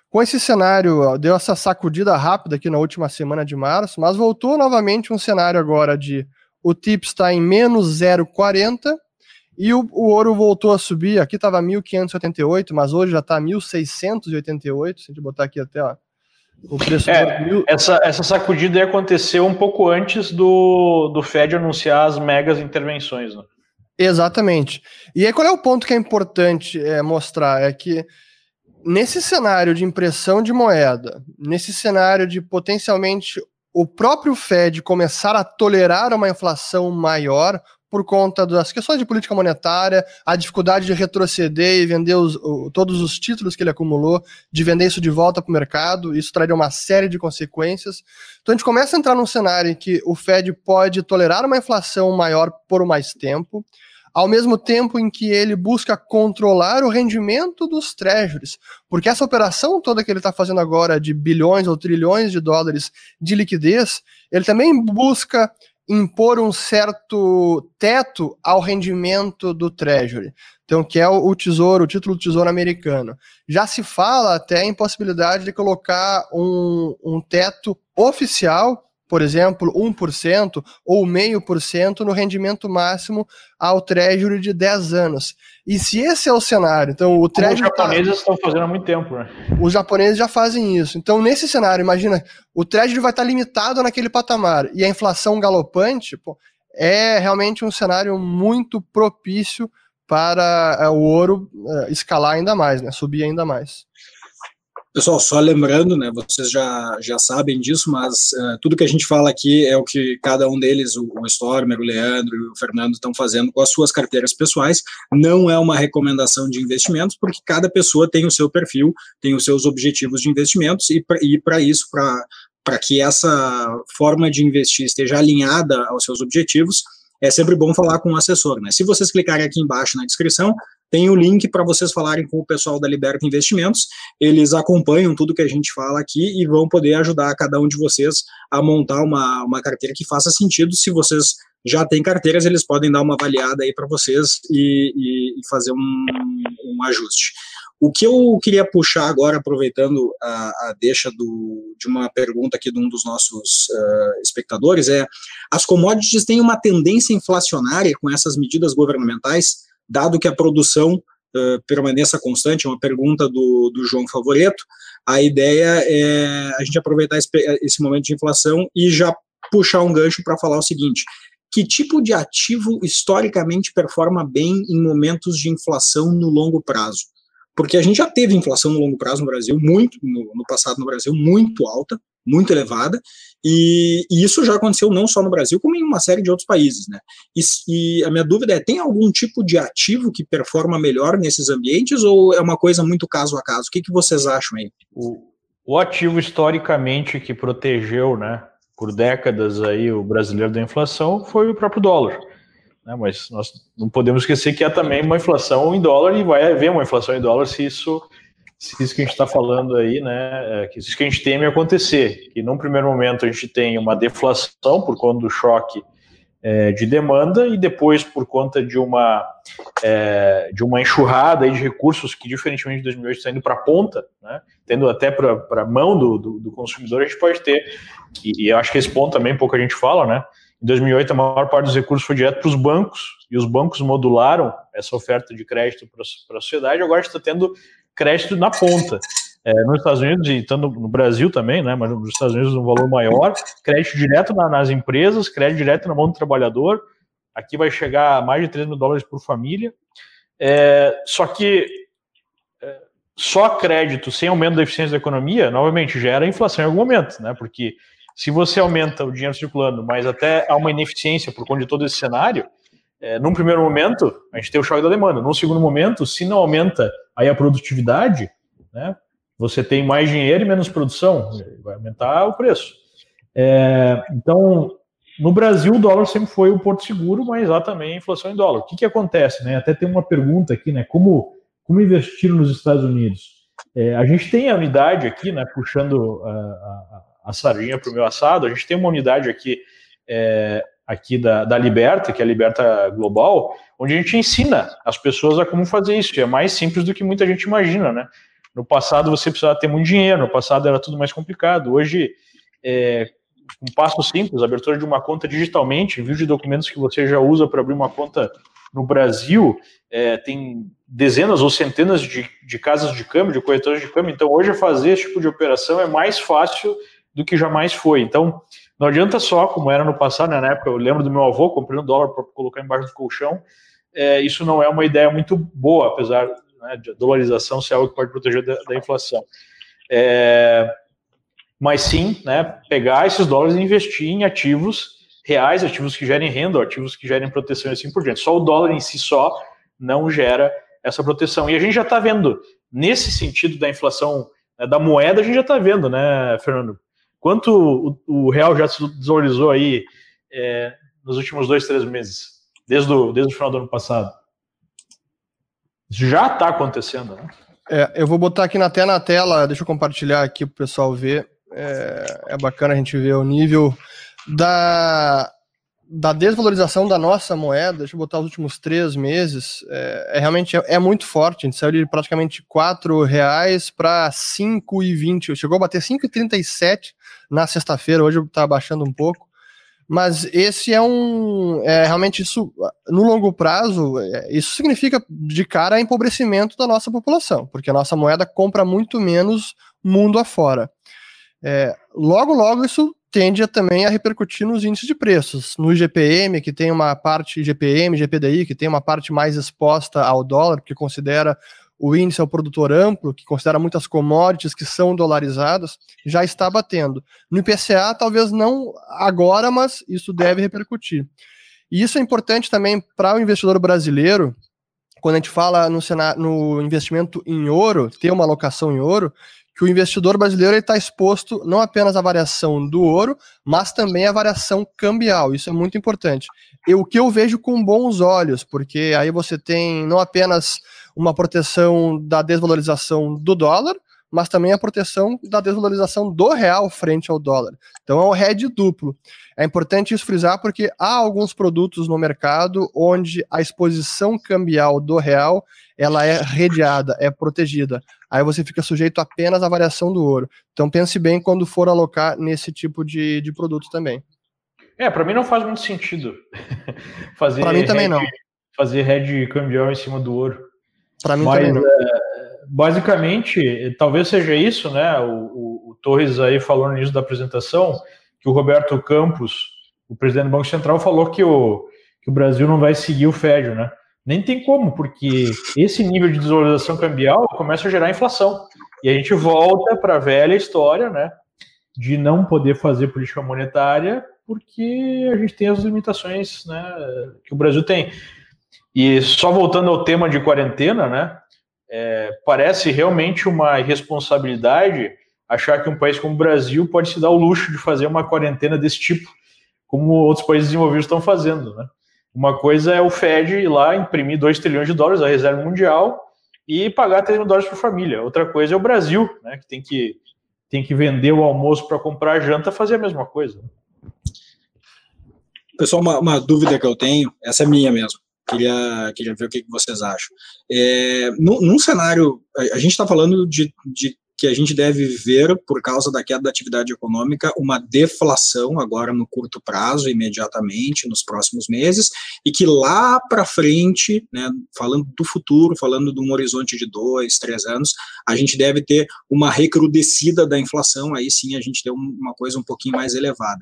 Com esse cenário, deu essa sacudida rápida aqui na última semana de março, mas voltou novamente um cenário agora de o TIPS está em menos 0,40 e o, o ouro voltou a subir, aqui estava 1.588, mas hoje já está 1.688, se a gente botar aqui até ó, o preço é, mil... essa, essa sacudida aconteceu um pouco antes do, do Fed anunciar as megas intervenções. Né? Exatamente. E aí qual é o ponto que é importante é, mostrar? É que nesse cenário de impressão de moeda, nesse cenário de potencialmente o próprio Fed começar a tolerar uma inflação maior, por conta das questões de política monetária, a dificuldade de retroceder e vender os, o, todos os títulos que ele acumulou, de vender isso de volta para o mercado, isso traria uma série de consequências. Então a gente começa a entrar num cenário em que o Fed pode tolerar uma inflação maior por mais tempo, ao mesmo tempo em que ele busca controlar o rendimento dos treasuries, porque essa operação toda que ele está fazendo agora de bilhões ou trilhões de dólares de liquidez, ele também busca impor um certo teto ao rendimento do Treasury. Então, que é o, tesouro, o título do tesouro americano. Já se fala até em possibilidade de colocar um, um teto oficial por exemplo, 1% ou 0,5% no rendimento máximo ao Treasury de 10 anos. E se esse é o cenário, então o Treasury. Os japoneses tá... estão fazendo há muito tempo, né? Os japoneses já fazem isso. Então, nesse cenário, imagina, o Treasury vai estar limitado naquele patamar e a inflação galopante, pô, é realmente um cenário muito propício para é, o ouro é, escalar ainda mais, né, subir ainda mais. Pessoal, só lembrando, né, vocês já, já sabem disso, mas uh, tudo que a gente fala aqui é o que cada um deles, o, o Stormer, o Leandro e o Fernando, estão fazendo com as suas carteiras pessoais. Não é uma recomendação de investimentos, porque cada pessoa tem o seu perfil, tem os seus objetivos de investimentos, e para isso, para que essa forma de investir esteja alinhada aos seus objetivos, é sempre bom falar com o assessor, né? Se vocês clicarem aqui embaixo na descrição, tem o link para vocês falarem com o pessoal da Liberta Investimentos. Eles acompanham tudo que a gente fala aqui e vão poder ajudar cada um de vocês a montar uma, uma carteira que faça sentido. Se vocês já têm carteiras, eles podem dar uma avaliada aí para vocês e, e, e fazer um, um ajuste. O que eu queria puxar agora, aproveitando a, a deixa do, de uma pergunta aqui de um dos nossos uh, espectadores, é: as commodities têm uma tendência inflacionária com essas medidas governamentais, dado que a produção uh, permaneça constante? É uma pergunta do, do João Favoreto. A ideia é a gente aproveitar esse, esse momento de inflação e já puxar um gancho para falar o seguinte: que tipo de ativo historicamente performa bem em momentos de inflação no longo prazo? porque a gente já teve inflação no longo prazo no Brasil, muito, no, no passado no Brasil, muito alta, muito elevada, e, e, isso já aconteceu não só no Brasil, como em uma série de outros países, né? E, e, a minha dúvida é, tem algum tipo de ativo que performa melhor nesses ambientes, ou é uma coisa muito caso a caso? O que, que vocês acham aí? O, o ativo historicamente que protegeu, né, por décadas aí o brasileiro da inflação foi o próprio dólar. Né? Mas nós não podemos esquecer que há também uma inflação em dólar e vai haver uma inflação em dólar se isso, se isso que a gente está falando aí, né, é, que isso que a gente teme acontecer, que num primeiro momento a gente tem uma deflação por conta do choque é, de demanda e depois por conta de uma é, de uma enxurrada de recursos que diferentemente de 2008 está indo para a ponta, né, tendo até para a mão do, do, do, consumidor, a gente pode ter e, e eu acho que esse ponto também pouco a gente fala, né, em 2008, a maior parte dos recursos foi direto para os bancos, e os bancos modularam essa oferta de crédito para a sociedade. Agora está tendo crédito na ponta. É, nos Estados Unidos e tanto no Brasil também, né, mas nos Estados Unidos um valor maior, crédito direto na, nas empresas, crédito direto na mão do trabalhador. Aqui vai chegar a mais de 3 mil dólares por família. É, só que é, só crédito sem aumento da eficiência da economia, novamente, gera inflação em algum momento, né? Porque se você aumenta o dinheiro circulando, mas até há uma ineficiência por conta de todo esse cenário, é, num primeiro momento, a gente tem o choque da demanda. Num segundo momento, se não aumenta aí a produtividade, né, você tem mais dinheiro e menos produção, vai aumentar o preço. É, então, no Brasil, o dólar sempre foi o porto seguro, mas há também a inflação em dólar. O que, que acontece? Né? Até tem uma pergunta aqui, né? Como, como investir nos Estados Unidos? É, a gente tem a unidade aqui, né, puxando a, a, a sardinha para o meu assado. A gente tem uma unidade aqui, é, aqui da, da Liberta, que é a Liberta Global, onde a gente ensina as pessoas a como fazer isso. E é mais simples do que muita gente imagina, né? No passado você precisava ter muito dinheiro, no passado era tudo mais complicado. Hoje, é, um passo simples, abertura de uma conta digitalmente, envio de documentos que você já usa para abrir uma conta no Brasil, é, tem dezenas ou centenas de, de casas de câmbio, de corretoras de câmbio. Então, hoje, fazer esse tipo de operação é mais fácil do que jamais foi. Então, não adianta só, como era no passado, né, na época, eu lembro do meu avô comprando dólar para colocar embaixo do colchão. É, isso não é uma ideia muito boa, apesar né, de dolarização ser algo que pode proteger da, da inflação. É, mas sim, né, pegar esses dólares e investir em ativos reais, ativos que gerem renda, ativos que gerem proteção e assim por diante. Só o dólar em si só não gera essa proteção. E a gente já está vendo, nesse sentido da inflação né, da moeda, a gente já está vendo, né, Fernando? Quanto o, o real já se desvalorizou aí é, nos últimos dois, três meses, desde o, desde o final do ano passado? Já está acontecendo, né? É, eu vou botar aqui até na tela, deixa eu compartilhar aqui para o pessoal ver. É, é, bacana a gente ver o nível da, da desvalorização da nossa moeda. Deixa eu botar os últimos três meses. É, é realmente é, é, muito forte. A gente saiu de praticamente R$ reais para R$ 5,20. Chegou a bater 5,37 na sexta-feira, hoje está baixando um pouco. Mas esse é um. É, realmente, isso, no longo prazo, é, isso significa de cara empobrecimento da nossa população, porque a nossa moeda compra muito menos mundo afora. É, logo, logo, isso tende a, também a repercutir nos índices de preços. No IGPM, que tem uma parte IGPM, GPDI, que tem uma parte mais exposta ao dólar, que considera o índice ao produtor amplo, que considera muitas commodities que são dolarizadas, já está batendo. No IPCA, talvez não agora, mas isso deve repercutir. E isso é importante também para o investidor brasileiro, quando a gente fala no, no investimento em ouro, ter uma alocação em ouro, que o investidor brasileiro está exposto não apenas à variação do ouro, mas também à variação cambial. Isso é muito importante. E o que eu vejo com bons olhos, porque aí você tem não apenas uma proteção da desvalorização do dólar, mas também a proteção da desvalorização do real frente ao dólar. Então é um hedge duplo. É importante isso frisar porque há alguns produtos no mercado onde a exposição cambial do real ela é redeada, é protegida. Aí você fica sujeito apenas à variação do ouro. Então pense bem quando for alocar nesse tipo de, de produto também. É, para mim não faz muito sentido fazer. Para mim também não. Fazer hedge cambial em cima do ouro. Para mim Mas, também não. É, basicamente, talvez seja isso, né? O, o, o, Torres aí falou no início da apresentação que o Roberto Campos, o presidente do Banco Central, falou que o, que o Brasil não vai seguir o FED, né? Nem tem como, porque esse nível de desvalorização cambial começa a gerar inflação. E a gente volta para a velha história, né? De não poder fazer política monetária porque a gente tem as limitações né, que o Brasil tem. E só voltando ao tema de quarentena, né? É, parece realmente uma irresponsabilidade achar que um país como o Brasil pode se dar o luxo de fazer uma quarentena desse tipo, como outros países desenvolvidos estão fazendo. Né? Uma coisa é o Fed ir lá imprimir 2 trilhões de dólares, a reserva mundial, e pagar 3 mil dólares por família. Outra coisa é o Brasil, né, que tem que, tem que vender o almoço para comprar a janta, fazer a mesma coisa. Pessoal, uma, uma dúvida que eu tenho, essa é minha mesmo. Queria, queria ver o que, vocês acham. É, num, num cenário, a, a gente está falando de, de que a gente deve ver, por causa da queda da atividade econômica, uma deflação agora no curto prazo, imediatamente, nos próximos meses, e que lá para frente, né, falando do futuro, falando de um horizonte de dois, três anos, a gente deve ter uma recrudescida da inflação, aí sim a gente tem uma coisa um pouquinho mais elevada.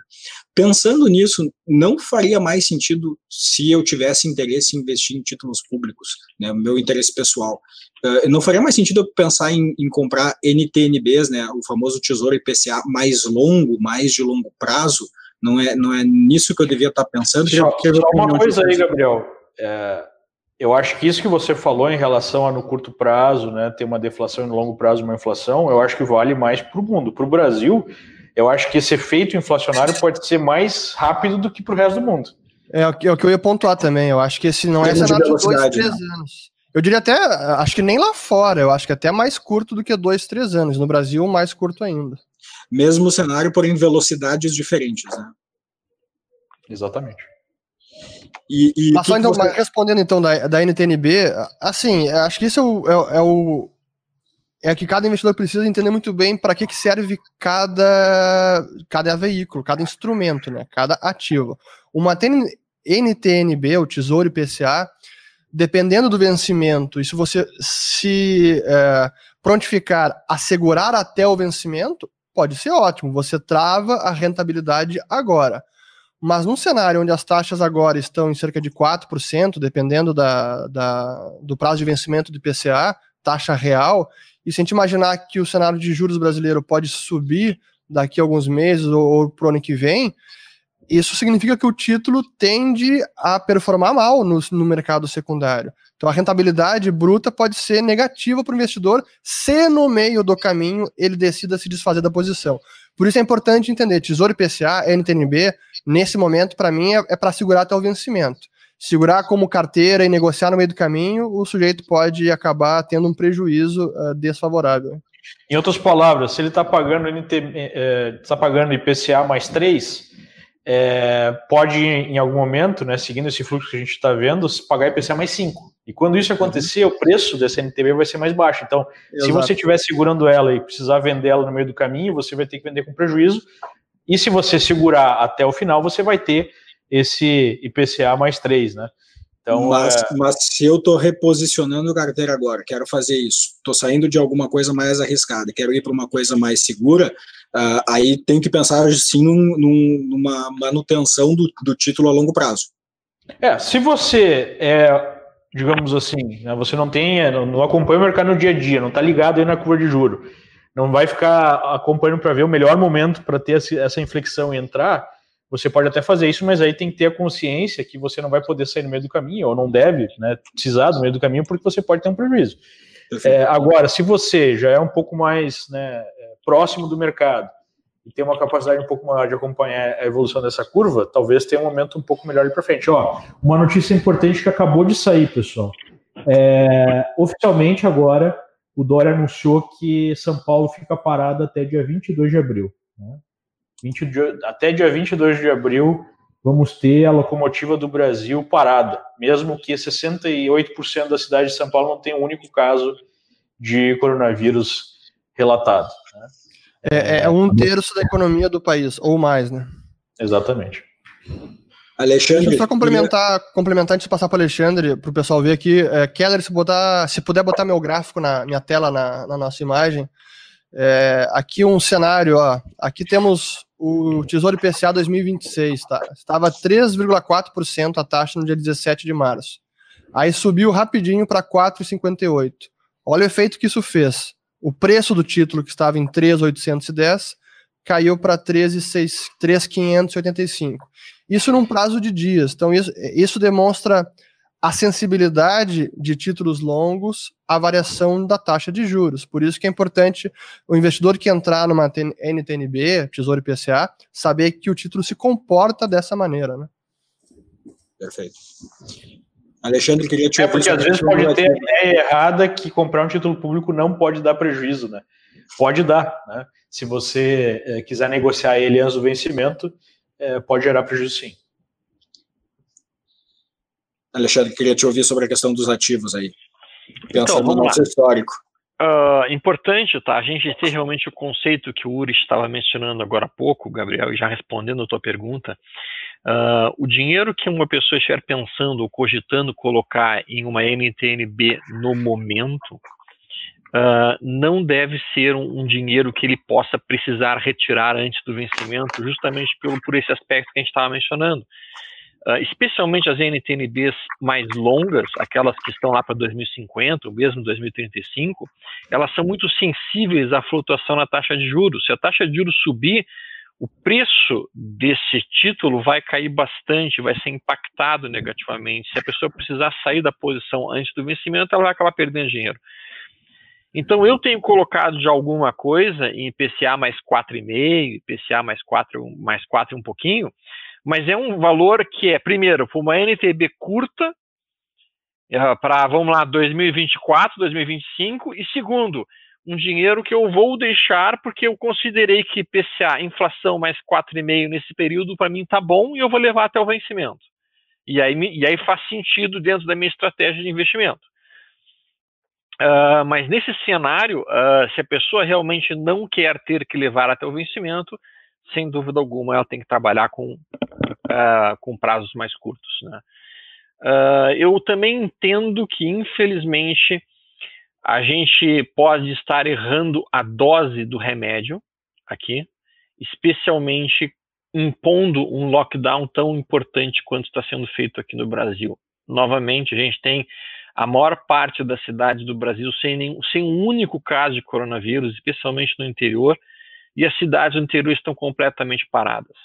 Pensando nisso, não faria mais sentido se eu tivesse interesse em investir em títulos públicos, né, meu interesse pessoal. Uh, não faria mais sentido eu pensar em, em, comprar NTNBs, né, o famoso Tesouro IPCA mais longo, mais de longo prazo? Não é, não é nisso que eu devia estar pensando? Só, só uma coisa aí, Gabriel. É, eu acho que isso que você falou em relação a no curto prazo, né, ter uma deflação e no longo prazo uma inflação, eu acho que vale mais para o mundo. Para o Brasil, eu acho que esse efeito inflacionário pode ser mais rápido do que para o resto do mundo. É, é o que eu ia pontuar também. Eu acho que esse não é cenário de dois, três né? anos. Eu diria até, acho que nem lá fora, eu acho que até mais curto do que dois, três anos. No Brasil, mais curto ainda. Mesmo cenário, porém velocidades diferentes, né? Exatamente. E, e Mas só então, você... respondendo então da, da NTNB, assim, acho que isso é o, é, é o, é que cada investidor precisa entender muito bem para que, que serve cada, cada veículo, cada instrumento, né? cada ativo. Uma NTNB, o Tesouro IPCA, dependendo do vencimento, e se você se é, prontificar a segurar até o vencimento, pode ser ótimo, você trava a rentabilidade agora. Mas num cenário onde as taxas agora estão em cerca de 4%, dependendo da, da, do prazo de vencimento do IPCA, taxa real, e se a gente imaginar que o cenário de juros brasileiro pode subir daqui a alguns meses ou, ou para o ano que vem, isso significa que o título tende a performar mal no, no mercado secundário. Então a rentabilidade bruta pode ser negativa para o investidor se no meio do caminho ele decida se desfazer da posição. Por isso é importante entender, Tesouro IPCA, NTNB, nesse momento, para mim, é, é para segurar até o vencimento. Segurar como carteira e negociar no meio do caminho, o sujeito pode acabar tendo um prejuízo uh, desfavorável. Em outras palavras, se ele está pagando, NT, tá pagando IPCA mais 3, é, pode, em algum momento, né, seguindo esse fluxo que a gente está vendo, pagar IPCA mais 5. E quando isso acontecer, uhum. o preço dessa NTB vai ser mais baixo. Então, Exato. se você estiver segurando ela e precisar vender ela no meio do caminho, você vai ter que vender com prejuízo. E se você segurar até o final, você vai ter esse IPCA mais 3, né? Então, mas, é... mas se eu estou reposicionando carteira agora, quero fazer isso, estou saindo de alguma coisa mais arriscada, quero ir para uma coisa mais segura, uh, aí tem que pensar sim num, num, numa manutenção do, do título a longo prazo. É, se você é, digamos assim, né, você não tem, não, não, acompanha o mercado no dia a dia, não está ligado aí na curva de juro, não vai ficar acompanhando para ver o melhor momento para ter essa inflexão e entrar, você pode até fazer isso, mas aí tem que ter a consciência que você não vai poder sair no meio do caminho, ou não deve né, precisar do meio do caminho, porque você pode ter um prejuízo. É, agora, se você já é um pouco mais né, próximo do mercado e tem uma capacidade um pouco maior de acompanhar a evolução dessa curva, talvez tenha um momento um pouco melhor para frente. Ó, uma notícia importante que acabou de sair, pessoal. É, oficialmente agora, o Dória anunciou que São Paulo fica parado até dia 22 de abril. Né? 20 de, até dia 22 de abril, vamos ter a locomotiva do Brasil parada, mesmo que 68% da cidade de São Paulo não tenha um único caso de coronavírus relatado. Né? É, é, um terço da economia do país, ou mais, né? Exatamente. Alexandre. Deixa eu só complementar, queria... complementar antes de passar para o Alexandre, para o pessoal ver aqui. É, Keller, se, botar, se puder botar meu gráfico na minha tela, na, na nossa imagem. É, aqui um cenário, ó. Aqui temos o Tesouro IPCA 2026, tá? Estava 3,4% a taxa no dia 17 de março. Aí subiu rapidinho para 4,58. Olha o efeito que isso fez. O preço do título, que estava em 3,810, caiu para 3,585. Isso num prazo de dias. Então, isso, isso demonstra a sensibilidade de títulos longos à variação da taxa de juros. Por isso que é importante o investidor que entrar numa NTNB, Tesouro IPCA, saber que o título se comporta dessa maneira, né? Perfeito. Alexandre, queria te É porque às vezes pode ter a ideia errada que comprar um título público não pode dar prejuízo, né? Pode dar, né? Se você é, quiser negociar ele antes do vencimento, é, pode gerar prejuízo sim. Alexandre, queria te ouvir sobre a questão dos ativos aí, pensando então, no nosso histórico. Uh, importante, tá? A gente ter realmente o conceito que o Uri estava mencionando agora há pouco, Gabriel, e já respondendo a tua pergunta. Uh, o dinheiro que uma pessoa estiver pensando ou cogitando colocar em uma NTNB no momento, uh, não deve ser um, um, dinheiro que ele possa precisar retirar antes do vencimento, justamente pelo, por esse aspecto que a gente estava mencionando. Uh, especialmente as NTNBs mais longas, aquelas que estão lá para 2050, ou mesmo 2035, elas são muito sensíveis à flutuação na taxa de juros. Se a taxa de juros subir, o preço desse título vai cair bastante, vai ser impactado negativamente. Se a pessoa precisar sair da posição antes do vencimento, ela vai acabar perdendo dinheiro. Então eu tenho colocado de alguma coisa em IPCA mais 4,5, IPCA mais 4, mais 4 e um pouquinho, mas é um valor que é, primeiro, para uma NTB curta, é, para, vamos lá, 2024, 2025, e segundo, um dinheiro que eu vou deixar porque eu considerei que PCA, inflação mais 4,5 nesse período, para mim está bom e eu vou levar até o vencimento. E aí, e aí faz sentido dentro da minha estratégia de investimento. Uh, mas nesse cenário, uh, se a pessoa realmente não quer ter que levar até o vencimento, sem dúvida alguma, ela tem que trabalhar com, uh, com prazos mais curtos. Né? Eu também entendo que, infelizmente, a gente pode estar errando a dose do remédio aqui, especialmente impondo um lockdown tão importante quanto está sendo feito aqui no Brasil. Novamente, a gente tem a maior parte das cidades do Brasil sem, nenhum, sem um único caso de coronavírus, especialmente no interior, e as cidades do interior estão completamente paradas.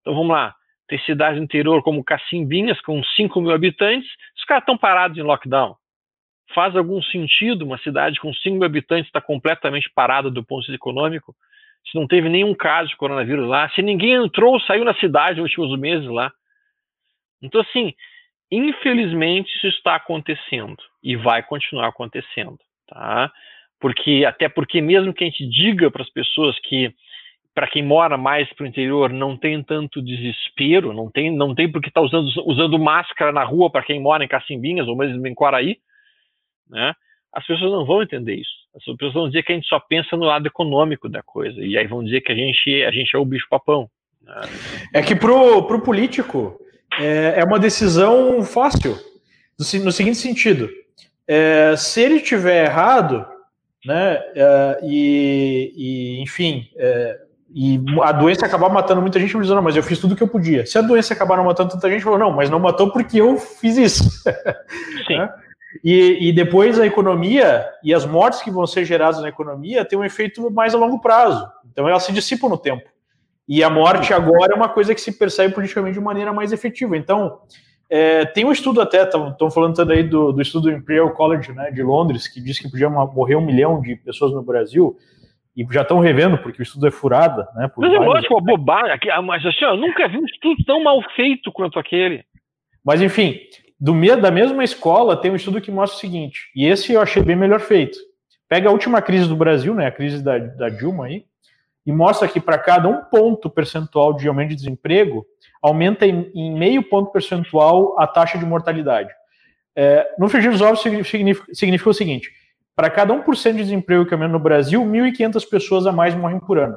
Então vamos lá, tem cidades do interior como Cacimbinhas, com 5 mil habitantes, os caras estão parados em lockdown. Faz algum sentido uma cidade com 5 mil habitantes estar completamente parada do ponto de vista econômico? Se não teve nenhum caso de coronavírus lá, se ninguém entrou ou saiu na cidade nos últimos meses lá. Então, assim, infelizmente isso está acontecendo e vai continuar acontecendo, tá? porque até porque mesmo que a gente diga para as pessoas que para quem mora mais para o interior não tem tanto desespero, não tem não tem porque está usando usando máscara na rua para quem mora em Cacimbinhas ou mesmo em Quaraí, né? As pessoas não vão entender isso. As pessoas vão dizer que a gente só pensa no lado econômico da coisa e aí vão dizer que a gente a gente é o bicho papão. Né? É que pro pro político é, é uma decisão fácil no seguinte sentido. É, se ele tiver errado, né? Uh, e, e, enfim, é, e a doença acabar matando muita gente, dizendo, não, mas eu fiz tudo o que eu podia. Se a doença acabar não matando tanta gente, falou, não, mas não matou porque eu fiz isso. Sim. E, e, depois a economia e as mortes que vão ser geradas na economia têm um efeito mais a longo prazo. Então elas se dissipam no tempo. E a morte agora é uma coisa que se percebe politicamente de maneira mais efetiva. Então, é, tem um estudo até, estão falando também do, do estudo do Imperial College né, de Londres, que diz que podia morrer um milhão de pessoas no Brasil e já estão revendo, porque o estudo é furada, né? mas é lógico, uma bobagem, mas assim, eu nunca vi um estudo tão mal feito quanto aquele. Mas enfim, do, da mesma escola tem um estudo que mostra o seguinte, e esse eu achei bem melhor feito. Pega a última crise do Brasil, né, a crise da, da Dilma aí, e mostra que para cada um ponto percentual de aumento de desemprego, aumenta em, em meio ponto percentual a taxa de mortalidade. É, no dos ovos significa, significa o seguinte, para cada 1% de desemprego que aumenta no Brasil, 1.500 pessoas a mais morrem por ano.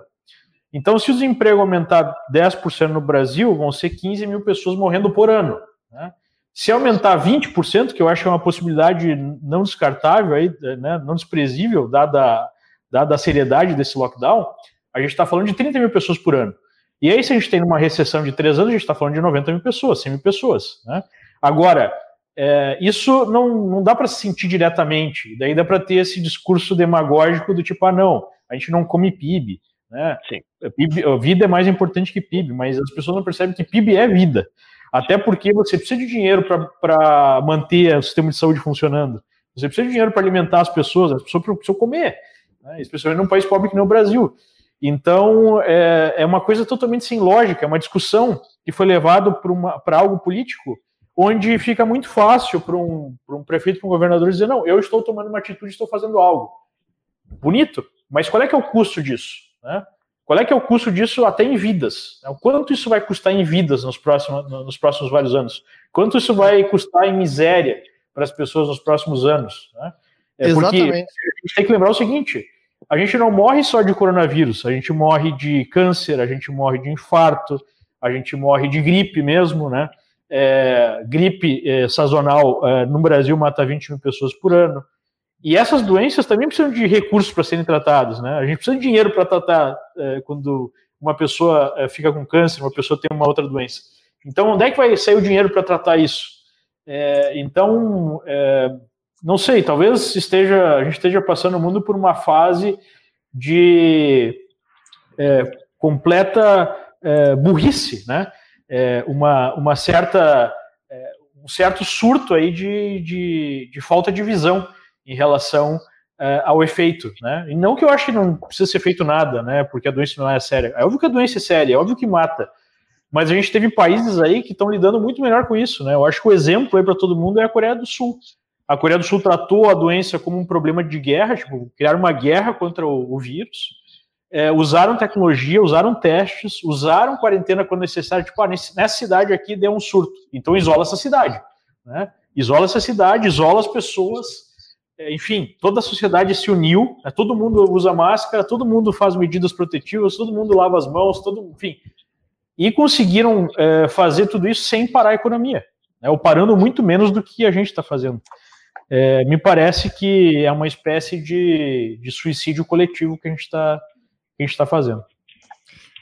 Então, se o desemprego aumentar 10% no Brasil, vão ser 15 mil pessoas morrendo por ano. Né? Se aumentar 20%, que eu acho que é uma possibilidade não descartável, aí, né, não desprezível, dada, dada a seriedade desse lockdown, a gente está falando de 30 mil pessoas por ano. E aí, se a gente tem uma recessão de três anos, a gente está falando de 90 mil pessoas, 100 mil pessoas. Né? Agora, é, isso não, não dá para se sentir diretamente, daí dá para ter esse discurso demagógico do tipo, ah, não, a gente não come PIB, né? Sim. PIB, vida é mais importante que PIB, mas as pessoas não percebem que PIB é vida. Até porque você precisa de dinheiro para manter o sistema de saúde funcionando. Você precisa de dinheiro para alimentar as pessoas, as pessoas precisam comer, né? especialmente num país pobre que nem o Brasil. Então, é, é uma coisa totalmente sem lógica, é uma discussão que foi levada para algo político onde fica muito fácil para um, um prefeito, para um governador dizer, não, eu estou tomando uma atitude, estou fazendo algo. Bonito, mas qual é que é o custo disso? Né? Qual é que é o custo disso até em vidas? O quanto isso vai custar em vidas nos próximos, nos próximos vários anos? Quanto isso vai custar em miséria para as pessoas nos próximos anos? Né? É Exatamente. Porque a gente tem que lembrar o seguinte, a gente não morre só de coronavírus, a gente morre de câncer, a gente morre de infarto, a gente morre de gripe mesmo, né? é, gripe é, sazonal é, no Brasil mata 20 mil pessoas por ano. E essas doenças também precisam de recursos para serem tratadas, né? A gente precisa de dinheiro para tratar é, quando uma pessoa é, fica com câncer, uma pessoa tem uma outra doença. Então, onde é que vai sair o dinheiro para tratar isso? É, então, não sei, talvez esteja, a gente esteja passando o mundo por uma fase de completa burrice, né? é, uma, uma certa, é, um certo surto aí de, de, de, falta de visão em relação é, ao efeito, né? E não que eu acho que não precisa ser feito nada, né? Porque a doença não é séria. É óbvio que a doença é séria, é óbvio que mata. Mas a gente teve países aí que estão lidando muito melhor com isso, né? Eu acho que o exemplo aí para todo mundo é a Coreia do Sul. A Coreia do Sul tratou a doença como um problema de guerra, tipo, criar uma guerra contra o, o vírus, é, usaram tecnologia, usaram testes, usaram quarentena quando necessário. Tipo, ah, nessa cidade aqui deu um surto, então isola essa cidade. Né? Isola essa cidade, isola as pessoas. Enfim, toda a sociedade se uniu, né? todo mundo usa máscara, todo mundo faz medidas protetivas, todo mundo lava as mãos, todo, enfim. E conseguiram é, fazer tudo isso sem parar a economia, né? ou parando muito menos do que a gente está fazendo. É, me parece que é uma espécie de, de suicídio coletivo que a gente está está fazendo.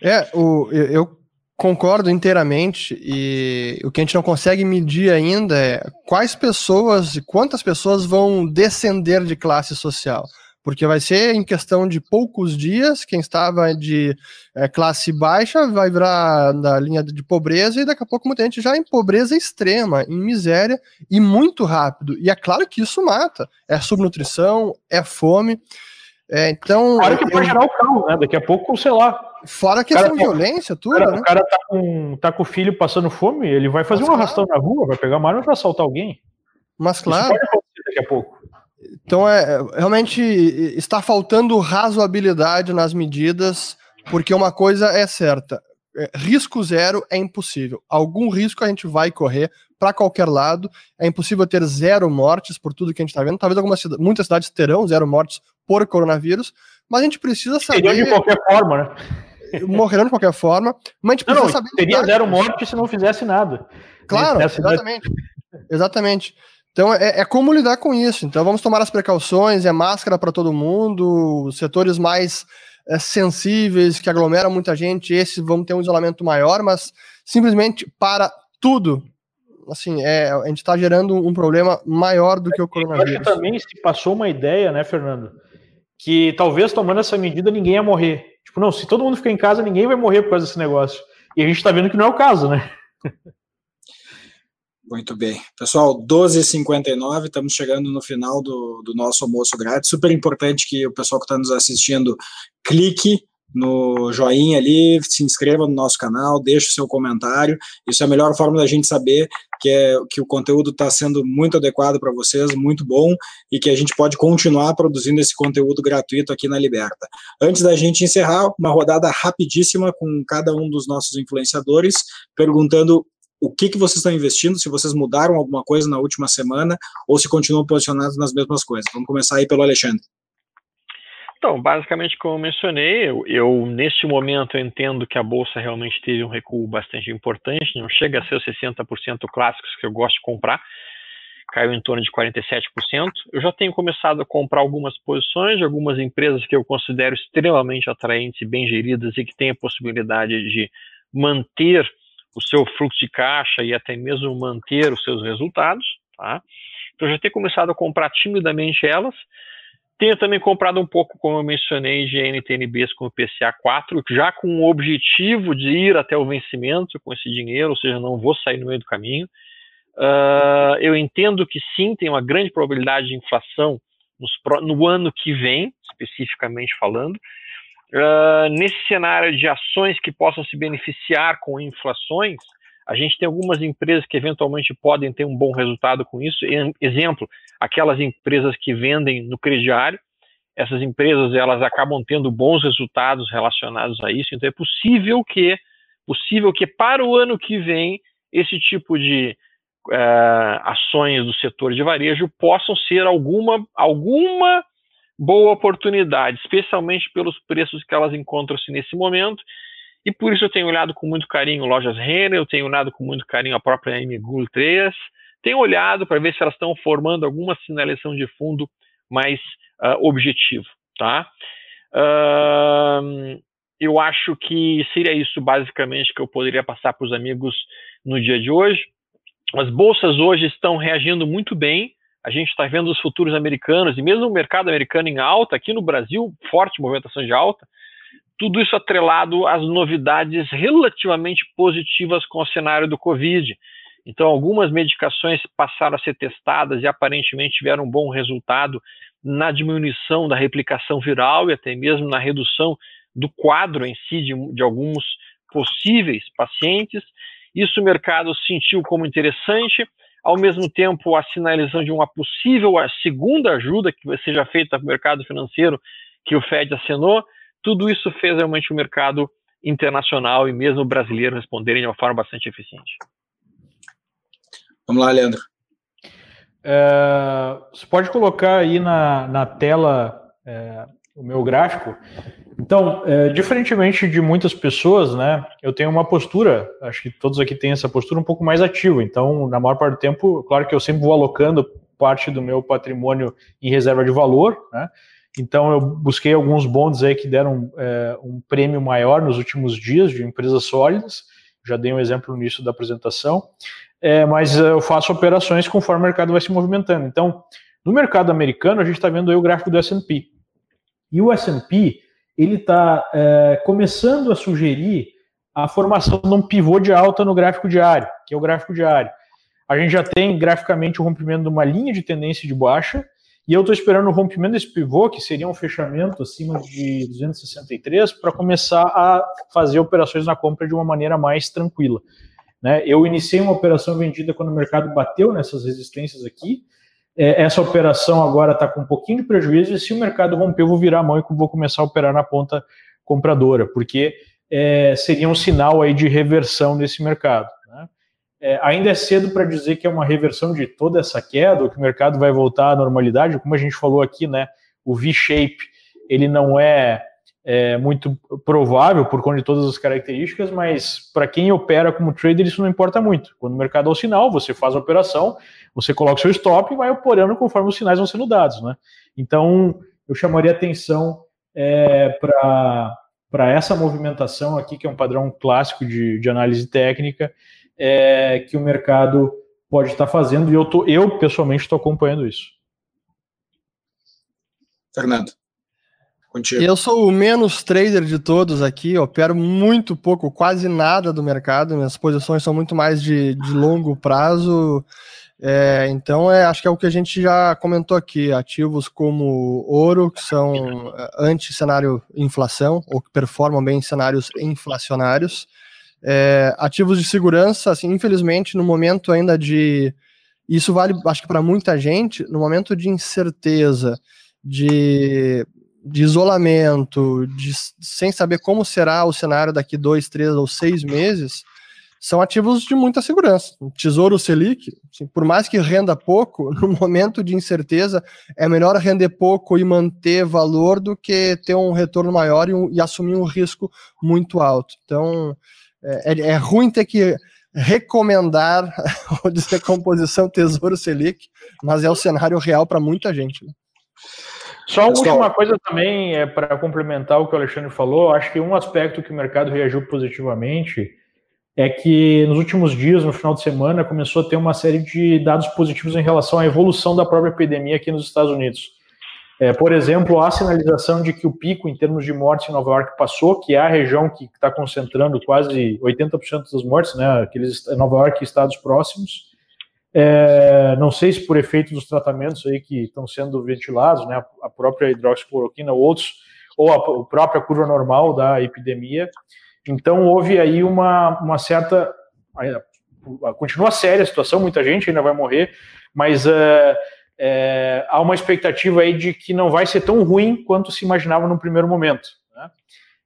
É, o, eu concordo inteiramente e o que a gente não consegue medir ainda é quais pessoas e quantas pessoas vão descender de classe social. Porque vai ser em questão de poucos dias, quem estava de é, classe baixa vai virar da linha de pobreza e daqui a pouco muita gente já em pobreza extrema, em miséria e muito rápido. E é claro que isso mata. É subnutrição, é fome. É, então. Fora que pode gerar o carro, né? Daqui a pouco, sei lá. Fora que essa violência, tudo. Cara, né? o cara tá, com, tá com o filho passando fome, ele vai fazer Mas, um arrastão claro. na rua, vai pegar uma arma pra assaltar alguém. Mas claro. Isso pode acontecer daqui a pouco. Então, é, realmente está faltando razoabilidade nas medidas, porque uma coisa é certa: é, risco zero é impossível. Algum risco a gente vai correr para qualquer lado. É impossível ter zero mortes por tudo que a gente está vendo. Talvez algumas muitas cidades terão zero mortes por coronavírus, mas a gente precisa saber. Seriam de qualquer forma, né? Morrerão de qualquer forma, mas a gente precisa não, saber. Teria zero morte se não fizesse nada. Claro, exatamente. Exatamente. Então é, é, como lidar com isso. Então vamos tomar as precauções, é máscara para todo mundo, setores mais é, sensíveis, que aglomeram muita gente, esses vão ter um isolamento maior, mas simplesmente para tudo. Assim, é, a gente está gerando um problema maior do que o coronavírus. Eu acho também se passou uma ideia, né, Fernando, que talvez tomando essa medida ninguém ia morrer. Tipo, não, se todo mundo ficar em casa, ninguém vai morrer por causa desse negócio. E a gente está vendo que não é o caso, né? Muito bem. Pessoal, 12h59, estamos chegando no final do, do nosso almoço grátis. Super importante que o pessoal que está nos assistindo clique no joinha ali, se inscreva no nosso canal, deixe o seu comentário. Isso é a melhor forma da gente saber que, é, que o conteúdo está sendo muito adequado para vocês, muito bom, e que a gente pode continuar produzindo esse conteúdo gratuito aqui na Liberta. Antes da gente encerrar, uma rodada rapidíssima com cada um dos nossos influenciadores, perguntando o que, que vocês estão investindo, se vocês mudaram alguma coisa na última semana ou se continuam posicionados nas mesmas coisas. Vamos começar aí pelo Alexandre. Então, basicamente, como eu mencionei, eu, eu neste momento eu entendo que a bolsa realmente teve um recuo bastante importante, não chega a ser os 60% clássicos que eu gosto de comprar, caiu em torno de 47%. Eu já tenho começado a comprar algumas posições de algumas empresas que eu considero extremamente atraentes e bem geridas e que têm a possibilidade de manter o seu fluxo de caixa e até mesmo manter os seus resultados. Tá? Então, já tenho começado a comprar timidamente elas. Tenho também comprado um pouco, como eu mencionei, de NTNBs com o PCA 4, já com o objetivo de ir até o vencimento com esse dinheiro, ou seja, não vou sair no meio do caminho. Uh, eu entendo que sim, tem uma grande probabilidade de inflação nos, no ano que vem, especificamente falando. Uh, nesse cenário de ações que possam se beneficiar com inflações, a gente tem algumas empresas que eventualmente podem ter um bom resultado com isso. Exemplo, aquelas empresas que vendem no crediário, essas empresas elas acabam tendo bons resultados relacionados a isso. Então é possível que, possível que para o ano que vem esse tipo de uh, ações do setor de varejo possam ser alguma alguma boa oportunidade, especialmente pelos preços que elas encontram-se nesse momento. E por isso eu tenho olhado com muito carinho lojas Renner, eu tenho olhado com muito carinho a própria MGUL 3, tenho olhado para ver se elas estão formando alguma sinalização de fundo mais uh, objetivo, tá? Uh, eu acho que seria isso basicamente que eu poderia passar para os amigos no dia de hoje. As bolsas hoje estão reagindo muito bem, a gente está vendo os futuros americanos e mesmo o mercado americano em alta, aqui no Brasil, forte movimentação de alta, tudo isso atrelado às novidades relativamente positivas com o cenário do Covid. Então, algumas medicações passaram a ser testadas e aparentemente tiveram um bom resultado na diminuição da replicação viral e até mesmo na redução do quadro em si de, de alguns possíveis pacientes. Isso o mercado sentiu como interessante ao mesmo tempo a sinalização de uma possível segunda ajuda que seja feita para o mercado financeiro que o Fed acenou, tudo isso fez realmente o mercado internacional e mesmo brasileiro responderem de uma forma bastante eficiente. Vamos lá, Leandro. É, você pode colocar aí na, na tela é, o meu gráfico. Então, é, diferentemente de muitas pessoas, né, eu tenho uma postura, acho que todos aqui têm essa postura um pouco mais ativa. Então, na maior parte do tempo, claro que eu sempre vou alocando parte do meu patrimônio em reserva de valor, né? Então, eu busquei alguns bonds aí que deram é, um prêmio maior nos últimos dias de empresas sólidas. Já dei um exemplo no início da apresentação. É, mas eu faço operações conforme o mercado vai se movimentando. Então, no mercado americano, a gente está vendo aí o gráfico do S&P. E o S&P ele está é, começando a sugerir a formação de um pivô de alta no gráfico diário, que é o gráfico diário. A gente já tem graficamente o rompimento de uma linha de tendência de baixa, e eu estou esperando o rompimento desse pivô, que seria um fechamento acima de 263, para começar a fazer operações na compra de uma maneira mais tranquila. Né? Eu iniciei uma operação vendida quando o mercado bateu nessas resistências aqui, é, essa operação agora está com um pouquinho de prejuízo e se o mercado romper, eu vou virar a mão e vou começar a operar na ponta compradora, porque é, seria um sinal aí de reversão desse mercado. É, ainda é cedo para dizer que é uma reversão de toda essa queda, ou que o mercado vai voltar à normalidade, como a gente falou aqui, né? O V-shape ele não é, é, muito provável por conta de todas as características, mas para quem opera como trader isso não importa muito. Quando o mercado é o sinal, você faz a operação, você coloca o seu stop e vai operando conforme os sinais vão sendo dados, né? Então, eu chamaria atenção é, para essa movimentação aqui, que é um padrão clássico de, de análise técnica, é, que o mercado pode estar fazendo, e eu, tô, eu pessoalmente estou acompanhando isso. Fernando. Contigo. Eu sou o menos trader de todos aqui, opero muito pouco, quase nada do mercado. Minhas posições são muito mais de, de longo prazo. É, então, é, acho que é o que a gente já comentou aqui: ativos como ouro, que são é, anti-cenário inflação, ou que performam bem em cenários inflacionários. É, ativos de segurança, assim, infelizmente, no momento ainda de. Isso vale, acho que para muita gente, no momento de incerteza, de de isolamento, de, sem saber como será o cenário daqui dois, três ou seis meses, são ativos de muita segurança. O Tesouro Selic, assim, por mais que renda pouco, no momento de incerteza, é melhor render pouco e manter valor do que ter um retorno maior e, um, e assumir um risco muito alto. Então, é, é, é ruim ter que recomendar a descomposição Tesouro Selic, mas é o cenário real para muita gente. Né? Só uma última coisa também, é para complementar o que o Alexandre falou, acho que um aspecto que o mercado reagiu positivamente é que nos últimos dias, no final de semana, começou a ter uma série de dados positivos em relação à evolução da própria epidemia aqui nos Estados Unidos. É, por exemplo, há sinalização de que o pico em termos de mortes em Nova York passou, que é a região que está concentrando quase 80% das mortes, né, aqueles Nova York e estados próximos. É, não sei se por efeito dos tratamentos aí que estão sendo ventilados, né, a própria hidroxicloroquina ou outros, ou a, própria curva normal da epidemia. Então houve aí uma, uma certa. Continua séria a situação, muita gente ainda vai morrer, mas é, é, há uma expectativa aí de que não vai ser tão ruim quanto se imaginava no primeiro momento. Né?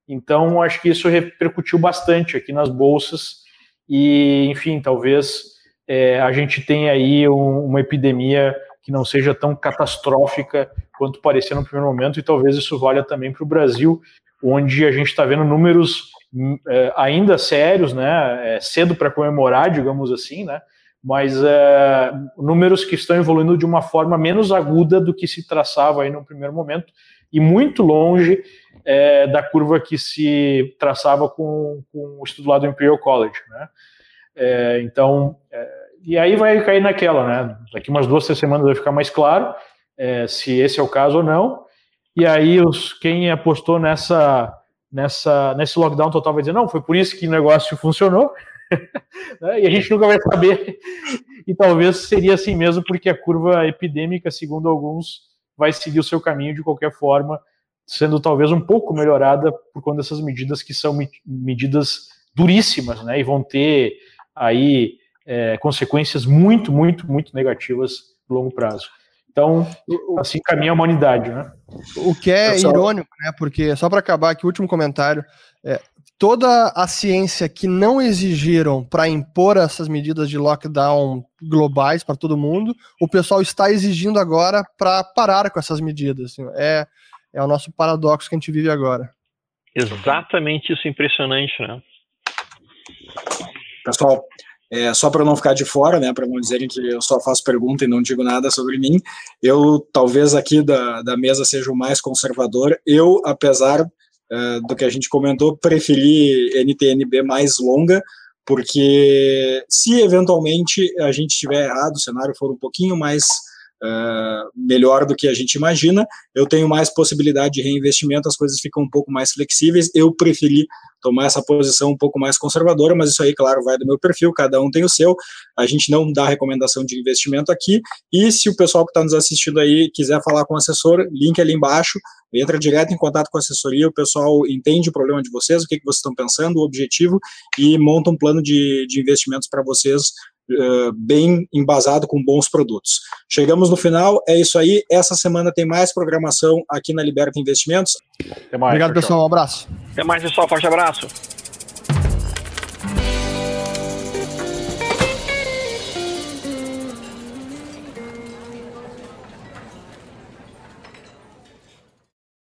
Então acho que isso repercutiu bastante aqui nas bolsas e, enfim, talvez é, a gente tem aí um, uma epidemia que não seja tão catastrófica quanto parecia no primeiro momento, e talvez isso valha também para o Brasil, onde a gente está vendo números hum, é, ainda sérios, né, é cedo para comemorar, digamos assim, né, mas é, números que estão evoluindo de uma forma menos aguda do que se traçava aí no primeiro momento, e muito longe é, da curva que se traçava com, com o estudo lá do Imperial College, né, é, então, é, e aí vai cair naquela, né? Daqui umas duas, três semanas vai ficar mais claro é, se esse é o caso ou não. E aí os, quem apostou nessa, nessa, nesse lockdown total vai dizer, não, foi por isso que o negócio funcionou. né? E a gente nunca vai saber. E talvez seria assim mesmo, porque a curva epidêmica, segundo alguns, vai seguir o seu caminho de qualquer forma, sendo talvez um pouco melhorada por conta dessas medidas que são medidas duríssimas, né? E vão ter aí é, consequências muito, muito, muito negativas no longo prazo. Então, assim caminha a humanidade, né? O que é só... irônico, né? Porque, só para acabar aqui, o último comentário, é, toda a ciência que não exigiram para impor essas medidas de lockdown globais para todo mundo, o pessoal está exigindo agora para parar com essas medidas. Assim, é, é o nosso paradoxo que a gente vive agora. Exatamente isso impressionante, né? Pessoal, é, só para não ficar de fora, né, para não dizerem que eu só faço pergunta e não digo nada sobre mim, eu talvez aqui da, da mesa seja o mais conservador. Eu, apesar é, do que a gente comentou, preferi NTNB mais longa, porque se eventualmente a gente estiver errado, o cenário for um pouquinho mais uh, melhor do que a gente imagina, eu tenho mais possibilidade de reinvestimento, as coisas ficam um pouco mais flexíveis. Eu preferi tomar essa posição um pouco mais conservadora, mas isso aí, claro, vai do meu perfil, cada um tem o seu. A gente não dá recomendação de investimento aqui. E se o pessoal que está nos assistindo aí quiser falar com o assessor, link ali embaixo, entra direto em contato com a assessoria, o pessoal entende o problema de vocês, o que, que vocês estão pensando, o objetivo, e monta um plano de, de investimentos para vocês uh, bem embasado com bons produtos. Chegamos no final, é isso aí. Essa semana tem mais programação aqui na Liberta Investimentos. Mais, Obrigado, pessoal. Um abraço. Até mais, pessoal. Forte abraço.